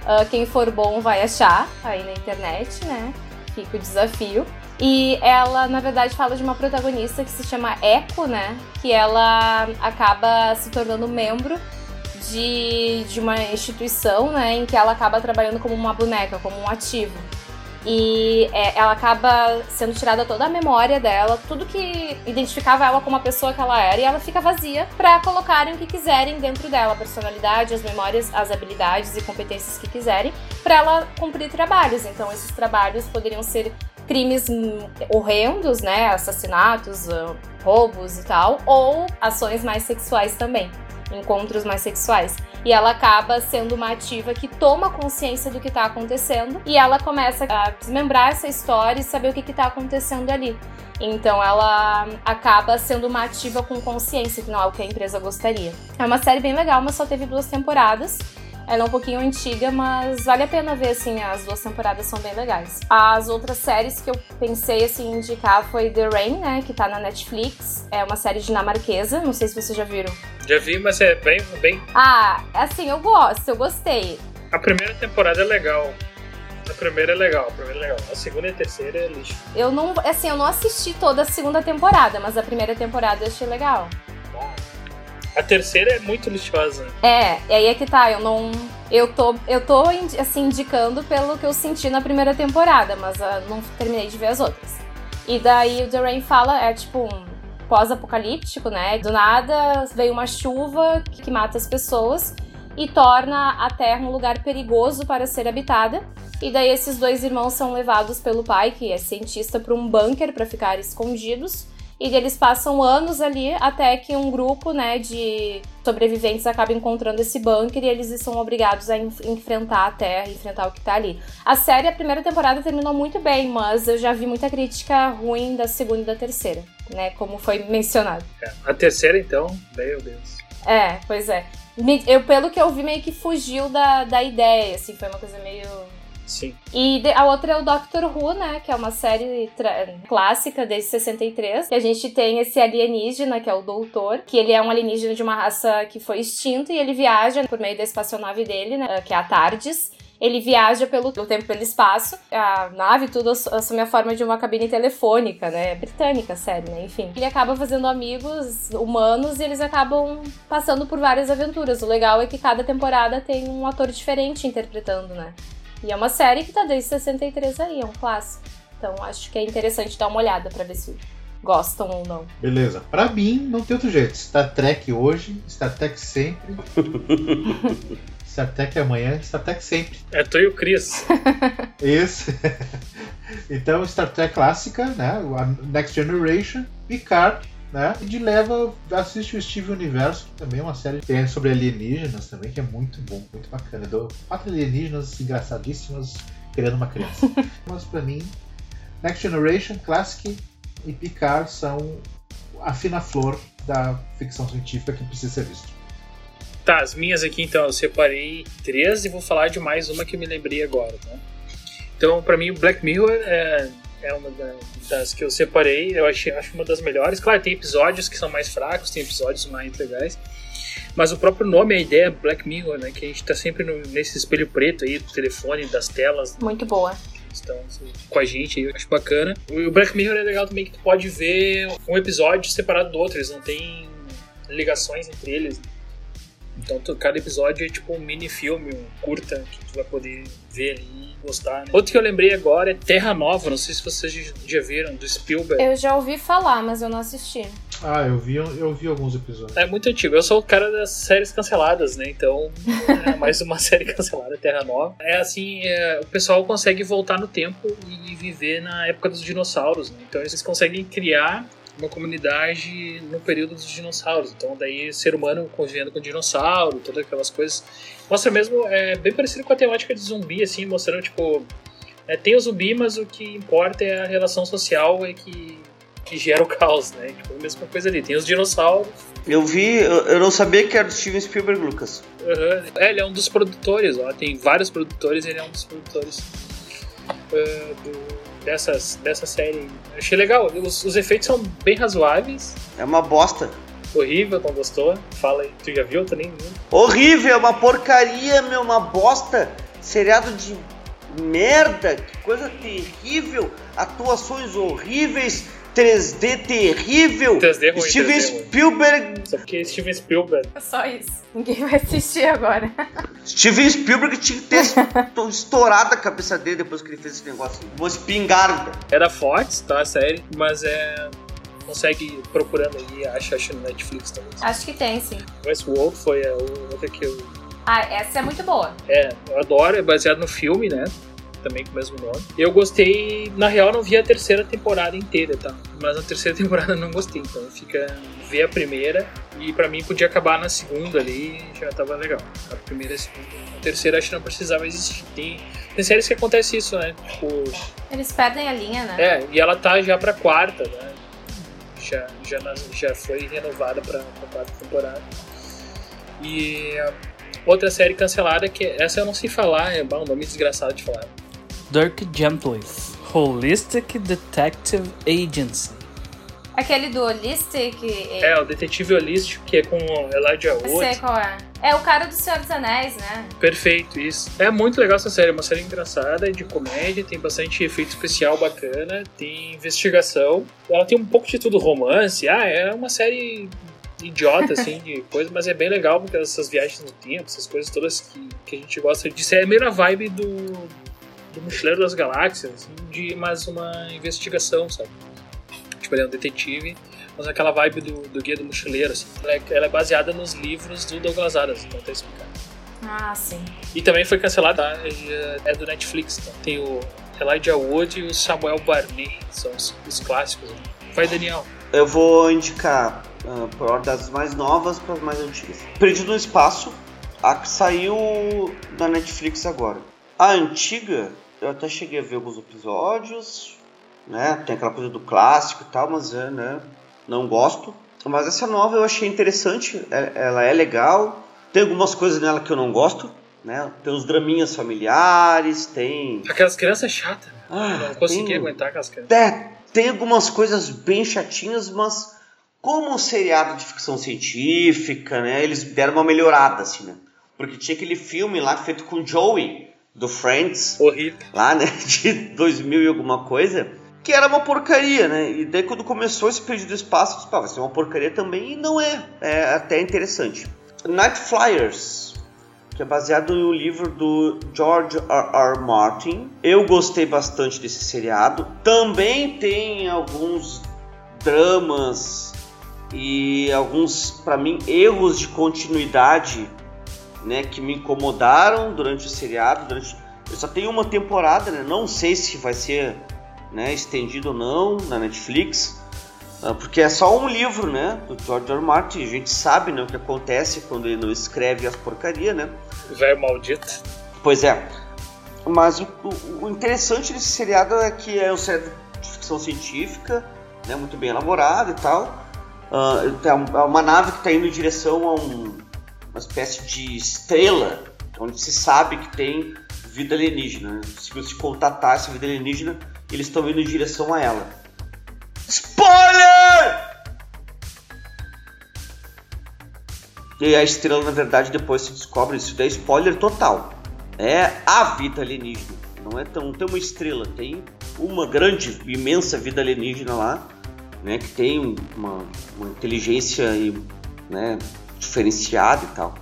Uh, quem for bom vai achar aí na internet, né? Fica o desafio. E ela, na verdade, fala de uma protagonista que se chama Echo, né? Que ela acaba se tornando membro de, de uma instituição, né? Em que ela acaba trabalhando como uma boneca, como um ativo. E é, ela acaba sendo tirada toda a memória dela, tudo que identificava ela como a pessoa que ela era, e ela fica vazia para colocarem o que quiserem dentro dela, a personalidade, as memórias, as habilidades e competências que quiserem, para ela cumprir trabalhos. Então, esses trabalhos poderiam ser crimes horrendos, né? Assassinatos, ah, roubos e tal, ou ações mais sexuais também. Encontros mais sexuais. E ela acaba sendo uma ativa que toma consciência do que está acontecendo e ela começa a desmembrar essa história e saber o que está acontecendo ali. Então ela acaba sendo uma ativa com consciência, que não é o que a empresa gostaria. É uma série bem legal, mas só teve duas temporadas. Ela é um pouquinho antiga, mas vale a pena ver, assim, as duas temporadas são bem legais. As outras séries que eu pensei, assim, indicar foi The Rain, né, que tá na Netflix. É uma série dinamarquesa, não sei se vocês já viram. Já vi, mas é bem... bem... Ah, assim, eu gosto, eu gostei. A primeira temporada é legal. A primeira é legal, a primeira é legal. A segunda e a terceira é lixo. Eu não, assim, eu não assisti toda a segunda temporada, mas a primeira temporada eu achei legal. A terceira é muito lixosa. É, e aí é que tá, eu não. Eu tô, eu tô assim, indicando pelo que eu senti na primeira temporada, mas uh, não terminei de ver as outras. E daí o The Rain fala, é tipo um pós-apocalíptico, né? Do nada veio uma chuva que mata as pessoas e torna a Terra um lugar perigoso para ser habitada. E daí esses dois irmãos são levados pelo pai, que é cientista, para um bunker para ficar escondidos e eles passam anos ali até que um grupo né, de sobreviventes acaba encontrando esse bunker e eles são obrigados a enfrentar a Terra, enfrentar o que está ali. A série, a primeira temporada terminou muito bem, mas eu já vi muita crítica ruim da segunda e da terceira, né? Como foi mencionado. É, a terceira, então, meu Deus. É, pois é. Eu, pelo que eu vi, meio que fugiu da, da ideia, assim, foi uma coisa meio Sim. E a outra é o Doctor Who, né? Que é uma série clássica desde 63. Que a gente tem esse alienígena, que é o Doutor, que ele é um alienígena de uma raça que foi extinta e ele viaja por meio da espaçonave dele, né? Que é a TARDIS. Ele viaja pelo, pelo tempo pelo espaço. A nave tudo assume a forma de uma cabine telefônica, né? Britânica, sério, né? Enfim. Ele acaba fazendo amigos humanos e eles acabam passando por várias aventuras. O legal é que cada temporada tem um ator diferente interpretando, né? E é uma série que tá desde 63 aí, é um clássico. Então acho que é interessante dar uma olhada para ver se gostam ou não. Beleza. Para mim, não tem outro jeito. Star Trek hoje, Star Trek sempre. Star Trek amanhã, Star Trek sempre. É tu e o Chris. Isso. então, Star Trek clássica, né? Next Generation, Picard, né? E de leva, assiste o Steve Universo, que também é uma série que é sobre alienígenas também, que é muito bom, muito bacana. Do quatro alienígenas engraçadíssimas criando uma criança. Mas para mim, Next Generation, Classic e Picard são a fina flor da ficção científica que precisa ser vista. Tá, as minhas aqui então, eu separei três e vou falar de mais uma que eu me lembrei agora, tá? Então, para mim, Black Mirror é é uma das que eu separei, eu achei, acho uma das melhores. Claro, tem episódios que são mais fracos, tem episódios mais legais. Mas o próprio nome, a ideia é Black Mirror, né? Que a gente tá sempre no, nesse espelho preto aí do telefone, das telas. Muito boa. estão com a gente aí, eu acho bacana. O Black Mirror é legal também que tu pode ver um episódio separado do outro, eles não têm ligações entre eles. Então tu, cada episódio é tipo um mini filme, um curta que tu vai poder ver ali e gostar. Né? Outro que eu lembrei agora é Terra Nova, não sei se vocês já viram, do Spielberg. Eu já ouvi falar, mas eu não assisti. Ah, eu vi, eu vi alguns episódios. É muito antigo. Eu sou o cara das séries canceladas, né? Então, é mais uma série cancelada, Terra Nova. É assim, é, o pessoal consegue voltar no tempo e viver na época dos dinossauros, né? Então eles conseguem criar uma comunidade no período dos dinossauros. Então, daí, ser humano convivendo com dinossauro, todas aquelas coisas. Mostra mesmo, é bem parecido com a temática de zumbi, assim, mostrando, tipo, é, tem o zumbi, mas o que importa é a relação social é que, que gera o caos, né? Tipo, a mesma coisa ali. Tem os dinossauros. Eu vi, eu não sabia que era do Steven Spielberg, Lucas. Uhum. É, ele é um dos produtores, ó. Tem vários produtores, ele é um dos produtores uh, do dessas, dessa série. Achei legal. Os, os, efeitos são bem razoáveis. É uma bosta. Horrível, não gostou? Fala aí. Tu já viu? Tu nem viu. Horrível, é uma porcaria, meu, uma bosta. Seriado de merda, que coisa terrível. Atuações horríveis 3D terrível. 3D ruim, Steven 3D Spielberg. Só porque é Steven Spielberg. Só isso. Ninguém vai assistir agora. Steven Spielberg tinha que ter estourado a cabeça dele depois que ele fez esse negócio. Uma espingarda. É da Fox, tá? A série, mas é. Consegue procurando aí, acha, acha no Netflix também. Acho que tem, sim. Westworld foi a outra que eu. Ah, essa é muito boa. É, eu adoro, é baseado no filme, né? Também com o mesmo nome. Eu gostei, na real não vi a terceira temporada inteira, tá? Mas a terceira temporada não gostei, então fica ver a primeira e para mim podia acabar na segunda ali, já tava legal. A primeira e a segunda. A terceira acho que não precisava existir. Tem, tem séries que acontece isso, né? Tipo, Eles perdem a linha, né? É, e ela tá já pra quarta, né? Já, já, já foi renovada pra, pra quarta temporada. E outra série cancelada que essa eu não sei falar, é um nome desgraçado de falar. Dirk Gently, Holistic Detective Agency. Aquele do Holistic. É, o Detetive Holístico, que é com Elijah Wood. Sei qual é. É o cara do Senhor dos Anéis, né? Perfeito, isso. É muito legal essa série, é uma série engraçada, de comédia, tem bastante efeito especial bacana, tem investigação. Ela tem um pouco de tudo romance. Ah, é uma série idiota, assim, de coisa, mas é bem legal porque essas viagens no tempo, essas coisas todas que, que a gente gosta de ser, é meio na vibe do, do Mochileiro das Galáxias, assim, de mais uma investigação, sabe? Tipo, ele é um detetive, mas aquela vibe do, do Guia do Mochileiro, assim. Ela é, ela é baseada nos livros do Douglas Adams, então tá explicado. Ah, sim. E também foi cancelada, tá? é do Netflix, então. Tem o Elijah Wood e o Samuel Barney, são os, os clássicos. Né? Vai, Daniel. Eu vou indicar uh, por ordem das mais novas para as mais antigas. Perdido no Espaço, a que saiu da Netflix agora. A antiga eu até cheguei a ver alguns episódios, né? Tem aquela coisa do clássico e tal, mas é, né? Não gosto. Mas essa nova eu achei interessante, é, ela é legal. Tem algumas coisas nela que eu não gosto, né? Tem uns draminhas familiares, tem. Aquelas crianças chatas. Ah, não consegui tem... aguentar aquelas crianças. É, tem algumas coisas bem chatinhas, mas como um seriado de ficção científica, né? Eles deram uma melhorada, assim, né? Porque tinha aquele filme lá feito com Joey, do Friends. Horrível. Lá, né? De 2000 e alguma coisa. Que era uma porcaria, né? E daí quando começou esse Perdido do Espaço, eu disse, vai ser uma porcaria também. E não é. É até interessante. Night Flyers. Que é baseado no livro do George R. R. Martin. Eu gostei bastante desse seriado. Também tem alguns dramas e alguns, para mim, erros de continuidade né, que me incomodaram durante o seriado. Durante... Eu só tenho uma temporada, né? Não sei se vai ser né, estendido ou não na Netflix, ah, porque é só um livro, né, do George R. Martin. A gente sabe, né, o que acontece quando ele não escreve as porcaria, né? Velho maldito. Pois é. Mas o, o, o, interessante desse seriado é que é um seriado de ficção científica, né, muito bem elaborado e tal. Uh, é uma nave que está indo em direção a um uma espécie de estrela onde se sabe que tem vida alienígena. Né? Se você contatar essa vida alienígena, eles estão indo em direção a ela. Spoiler! E a estrela, na verdade, depois se descobre isso. Daí spoiler total. É a vida alienígena. Não é tão tem uma estrela, tem uma grande, imensa vida alienígena lá, né? Que tem uma, uma inteligência né, diferenciada e tal.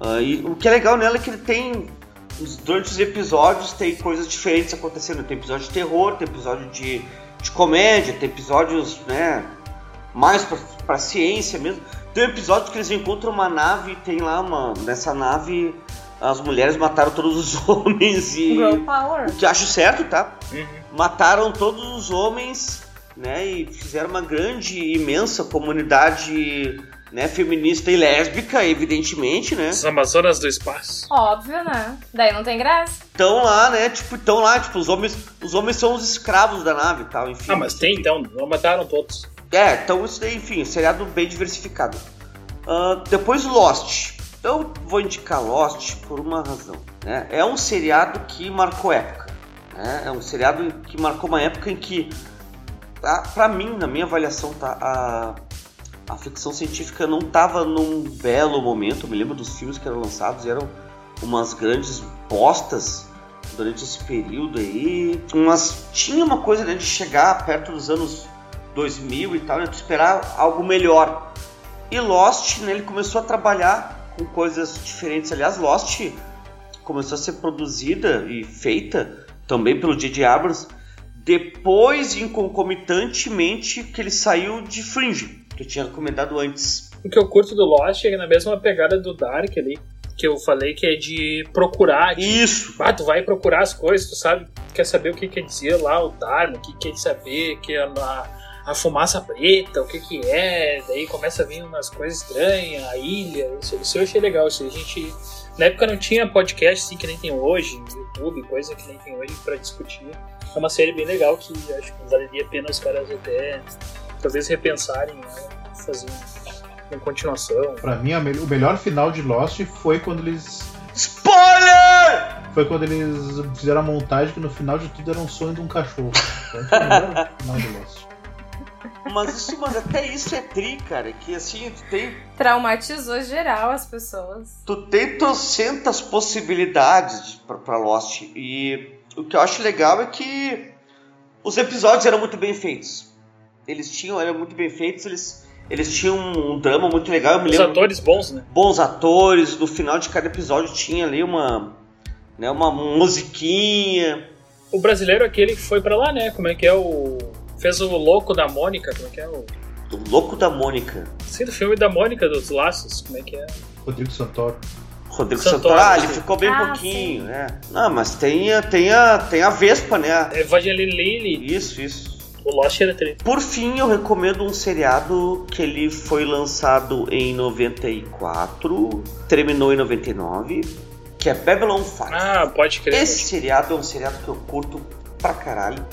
Uh, e o que é legal nela é que ele tem durante os episódios tem coisas diferentes acontecendo. Tem episódio de terror, tem episódio de, de comédia, tem episódios né, mais pra, pra ciência mesmo. Tem um episódio que eles encontram uma nave e tem lá uma. Nessa nave as mulheres mataram todos os homens e. Girl power. O que acho certo, tá? Uhum. Mataram todos os homens, né? E fizeram uma grande, imensa comunidade né, feminista e lésbica, evidentemente, né? As Amazonas do espaço. Óbvio, né? Daí não tem graça. Estão lá, né? Tipo, estão lá, tipo, os homens, os homens são os escravos da nave e tal, enfim. Ah, mas tem então, não mataram todos. É, então isso daí, enfim, seriado bem diversificado. Uh, depois Lost. Eu vou indicar Lost por uma razão. Né? É um seriado que marcou época. Né? É um seriado que marcou uma época em que, tá, pra mim, na minha avaliação, tá, a, a ficção científica não estava num belo momento. Eu me lembro dos filmes que eram lançados, eram umas grandes postas durante esse período aí. Mas tinha uma coisa né, de chegar perto dos anos 2000 e tal, né, de esperar algo melhor. E Lost, né, ele começou a trabalhar com coisas diferentes. Aliás, Lost começou a ser produzida e feita também pelo J.J. Abrams depois, e concomitantemente, que ele saiu de Fringe eu tinha comentado antes. O que eu curto do Lost é na mesma pegada do Dark ali, que eu falei que é de procurar. De, Isso! Ah, tu vai procurar as coisas, tu sabe, quer saber o que quer dizer lá o Dharma, o que quer saber, que é a, a fumaça preta, o que que é, daí começa a vir umas coisas estranhas, a ilha, isso, isso eu achei legal, isso a gente... Na época não tinha podcast assim que nem tem hoje, YouTube, coisa que nem tem hoje para discutir. É uma série bem legal que acho que valeria a pena os caras até talvez repensarem né, fazer uma continuação. Pra mim, o melhor final de Lost foi quando eles. Spoiler! Foi quando eles fizeram a montagem que no final de tudo era um sonho de um cachorro. Então, foi o melhor final de Lost. Mas isso, mas até isso é tri, cara. Que assim, tu tem. Traumatizou geral as pessoas. Tu tem trocentas possibilidades de, pra, pra Lost. E o que eu acho legal é que os episódios eram muito bem feitos. Eles tinham, eram muito bem feitos, eles, eles tinham um drama muito legal. Eu me Os lembro, atores bons, né? bons atores. No final de cada episódio tinha ali uma, né, uma musiquinha. O brasileiro é aquele que foi pra lá, né? Como é que é o. Fez o Louco da Mônica, como é que é o. Do Louco da Mônica. Sim, do filme da Mônica, dos Laços, como é que é? Rodrigo Santoro. Rodrigo Santoro, Santoro, ah, ele sim. ficou bem Ah, pouquinho, né? Não, mas tem, a- tem, a, tem a Vespa, né? Evangeline Lilly, Isso, isso. O Lost era treta. Por fim, eu recomendo um seriado que ele foi lançado em 94, terminou em 99, que é Babylon 5. Ah, pode crer. Esse seriado é um seriado que eu curto pra caralho.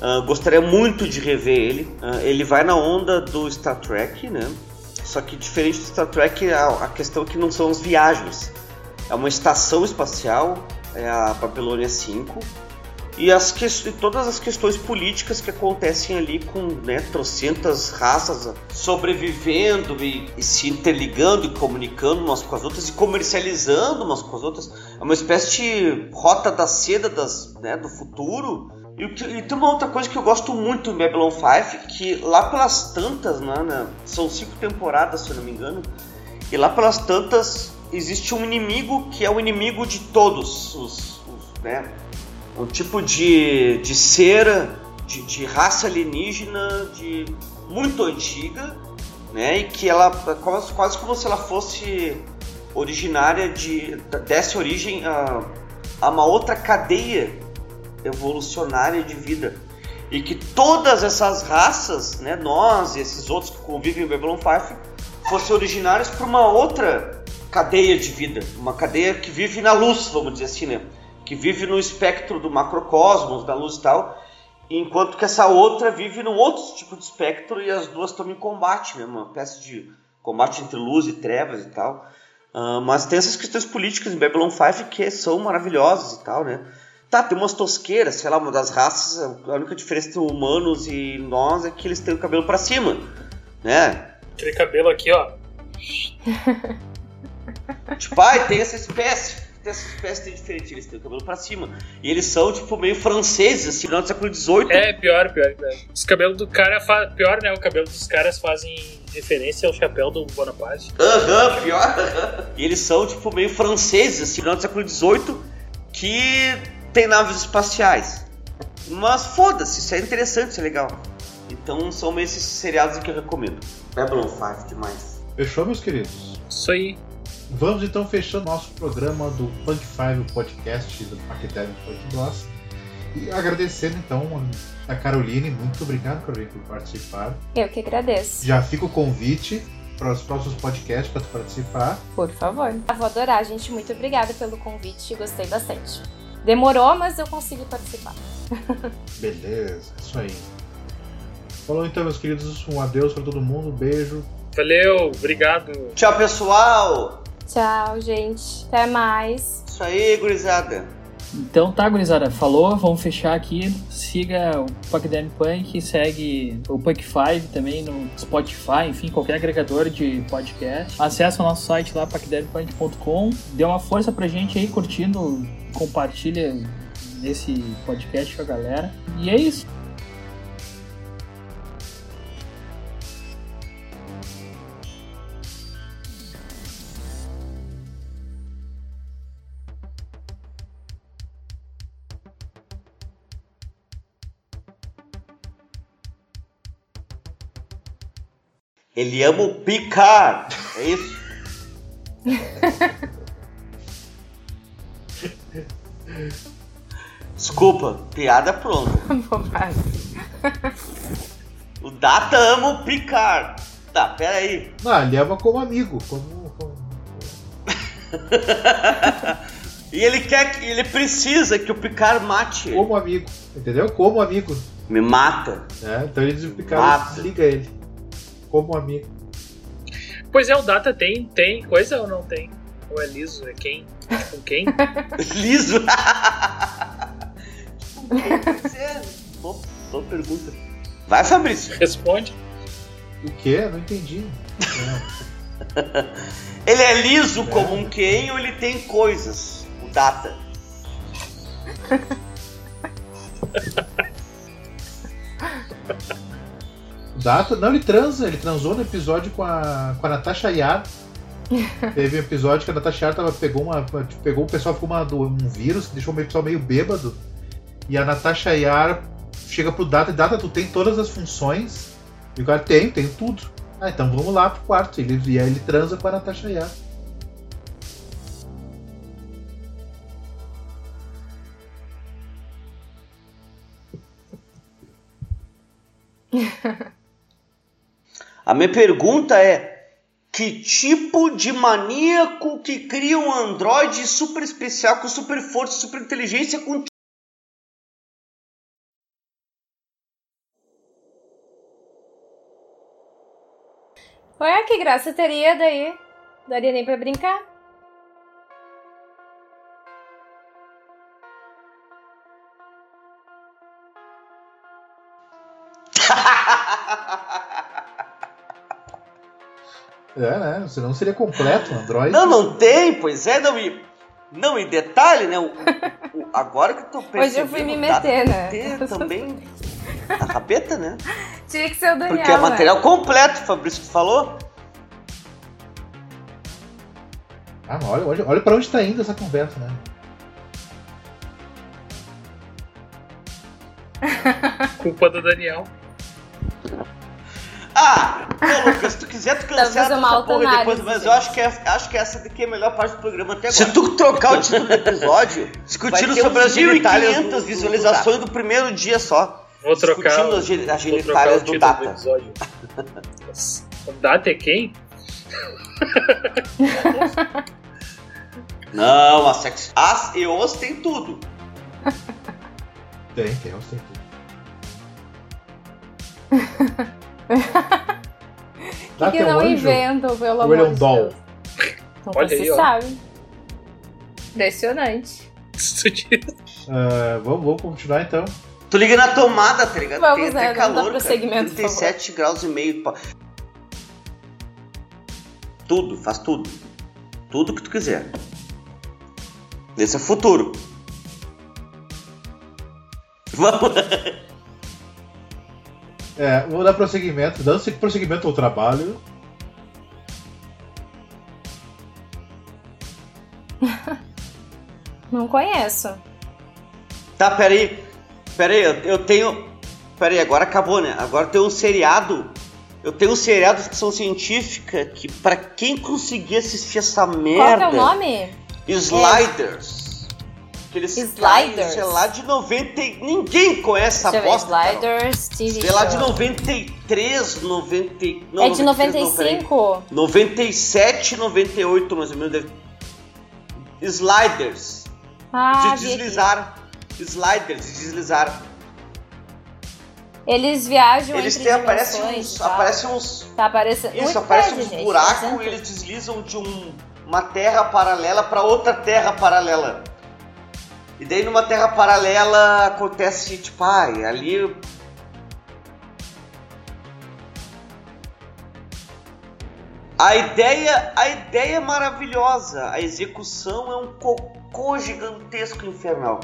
Ah, gostaria muito de rever ele. Ah, ele vai na onda do Star Trek, né? Só que diferente do Star Trek, a, a questão é que não são as viagens. É uma estação espacial, é a Babilônia 5. E, as e todas as questões políticas que acontecem ali com né, trocentas raças sobrevivendo e, e se interligando e comunicando umas com as outras e comercializando umas com as outras. É uma espécie de rota da seda das, né, do futuro. E, e tem uma outra coisa que eu gosto muito em Babylon 5, que lá pelas tantas, né, né, são cinco temporadas, se eu não me engano, e lá pelas tantas existe um inimigo que é o inimigo de todos os, os, né, um tipo de, de cera, de, de raça alienígena, de muito antiga, né? E que ela quase, quase como se ela fosse originária de desse origem a, a uma outra cadeia evolucionária de vida. E que todas essas raças, né, nós e esses outros que convivem em Babylon 5, fossem originários para uma outra cadeia de vida, uma cadeia que vive na luz, vamos dizer assim, né? Que vive no espectro do macrocosmos, da luz e tal, enquanto que essa outra vive num outro tipo de espectro e as duas estão em combate, né? Uma espécie de combate entre luz e trevas e tal. Ah, mas tem essas questões políticas em Babylon 5 que são maravilhosas e tal, né? Tá, tem umas tosqueiras, sei lá, uma das raças, a única diferença entre humanos e nós é que eles têm o cabelo pra cima, né? Aquele cabelo aqui, ó. Tipo, ai, tem essa espécie. Tem essa espécie de diferente, eles têm o cabelo pra cima. E eles são, tipo, meio franceses, assim, no século XVIII. É, pior, pior, pior. Os cabelos do cara. Fa... Pior, né? O cabelo dos caras fazem referência ao chapéu do Bonaparte. Aham, pior. E eles são, tipo, meio franceses, assim, no século XVIII, que tem naves espaciais. Mas foda-se, isso é interessante, isso é legal. Então são meio esses seriados que eu recomendo. Babylon 5, demais. Fechou, meus queridos? Isso aí. Vamos então fechando nosso programa do Punk 5 Podcast do Paquetério Punk Gloss. E agradecendo então a Caroline, muito obrigado, Caroline, por participar. Eu que agradeço. Já fica o convite para os próximos podcasts para tu participar. Por favor. Eu vou adorar, gente. Muito obrigada pelo convite. Gostei bastante. Demorou, mas eu consigo participar. Beleza, isso aí. Falou então, meus queridos. Um adeus para todo mundo. Um beijo. Valeu, obrigado. Tchau, pessoal! Tchau, gente. Até mais. Isso aí, gurizada. Então tá, gurizada, falou, vamos fechar aqui. Siga o Pacdem Punk, segue o Punk 5 também no Spotify, enfim, qualquer agregador de podcast. Acesse o nosso site lá, pacdempunk.com. Dê uma força pra gente aí, curtindo, compartilha esse podcast com a galera. E é isso. Ele ama o picar. É isso? Desculpa, piada pronta. O Data ama o picar. Tá, pera aí. Não, ele ama como amigo. Como, como- E ele quer que. Ele precisa que o Picard mate. como amigo. Entendeu? Como amigo. Me mata. né? Então ele diz o Picard desliga ele. Como amigo. Pois é, o Data tem, tem coisa ou não tem? Ou é liso? É quem? Com quem? Liso. Pois é, boa, boa pergunta. Vai, Fabrício. Responde. O quê? Não entendi. É. Ele é liso como um quem ou ele tem coisas? O Data. Data, não, ele transa. Ele transou no episódio com a, com a Natasha Yar. Teve um episódio que a Natasha Yar tava, pegou, uma, pegou o pessoal com uma, um vírus que deixou o pessoal meio bêbado. E a Natasha Yar chega pro Data e Data, tu tem todas as funções? E o cara tem, tem tudo. Ah, então vamos lá pro quarto. Ele, e aí ele transa com a Natasha Yar. A minha pergunta é: que tipo de maníaco que cria um androide super especial com super força, super inteligência com Ué, que graça teria daí? Daria nem pra brincar? É, né? Senão seria completo um Android. Não, não tem, pois é, não e não e detalhe, né? o- o- agora que eu tô percebendo, Hoje eu fui me meter, né? ter também a rabeta, né? Tinha que ser o Daniel. Porque é né? material completo, o Fabrício que falou. Ah, mas olha, olha, olha pra onde tá indo essa conversa, né? Culpa do Daniel. Ah, ô Lucas, se tu quiser, tu cancela fazer uma essa porra depois, mas gente. eu acho que, é, acho que essa daqui é a melhor parte do programa até agora. Se tu trocar o título do episódio, discutindo ter sobre as genitálias 1.500 do, do, visualizações do primeiro dia só. Vou trocar, Discutindo as, gen- as vou trocar genitálias o do título Data. episódio. o Data é quem? Não, a sex... As e os tem tudo. Tem, tem, eu sei tudo. Que, que não anjo? inventam, pelo amor é um de doll? Deus. Não Olha se aí, ó. sabe. Impressionante. Ah, vamos, vamos continuar então. Tu liga na tomada, tá ligado? Vamos, tem né, até dar calor, cara. prosseguimento, por 37 graus e meio. pá. Tudo, faz tudo. Tudo que tu quiser. Esse é futuro. Vamos. É, vou dar prosseguimento, dando prosseguimento ao trabalho. Não conheço. Tá, peraí. Peraí, eu, eu tenho. Peraí, agora acabou, né? Agora tem um seriado. Eu tenho um seriado de ficção científica que, pra quem conseguir assistir essa merda. Qual que é o nome? Sliders. Aqueles Sliders. Sei lá de 90. e- Ninguém conhece essa bosta. Sliders TV Sei lá de Show. 93, 90. Não, É de 93 não, peraí. 95? 97, 98 mais ou menos. deve- Sliders. Ah, de deslizar. Sliders, de deslizar. Eles viajam Eles entre têm, aparecem uns. tal. Aparecem uns. Tá aparecendo. Isso, aparece uns buracos e eles deslizam de um- uma terra paralela para outra terra paralela. E daí numa terra paralela acontece, tipo, ai, ali. A ideia, a ideia é maravilhosa, a execução é um cocô gigantesco infernal.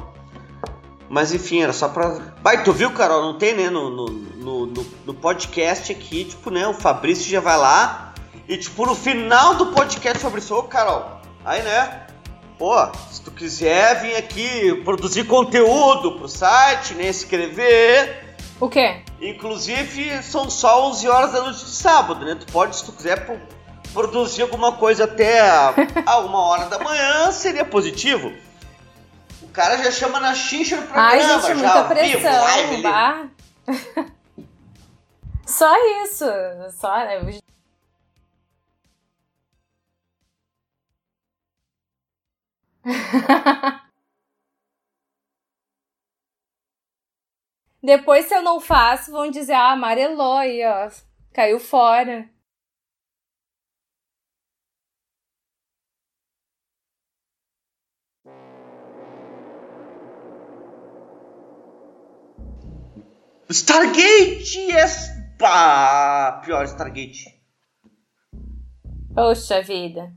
Mas enfim, era só pra. Vai, tu viu, Carol? Não tem, né? No, no, no, no- no podcast aqui, tipo, né? O Fabrício já vai lá. E, tipo, no final do podcast, o Fabrício, ô, Carol, aí, né? Pô, se tu quiser vir aqui produzir conteúdo pro site, né? Escrever. O quê? Inclusive, são só 11 horas da noite de sábado, né? Tu pode, se tu quiser, pro- produzir alguma coisa até a, a uma hora da manhã, seria positivo. O cara já chama na xincha no programa, Ai, gente, já muita ao vivo, live pressão. Só isso. Só. eu- Depois, se eu não faço, vão dizer, ah, amarelou aí, ó. Caiu fora. Stargate. Pá, pior, Stargate. Poxa vida.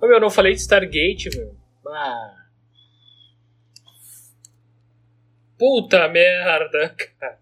Ô, meu, eu não falei de Stargate, meu. Ah. Puta merda, cara.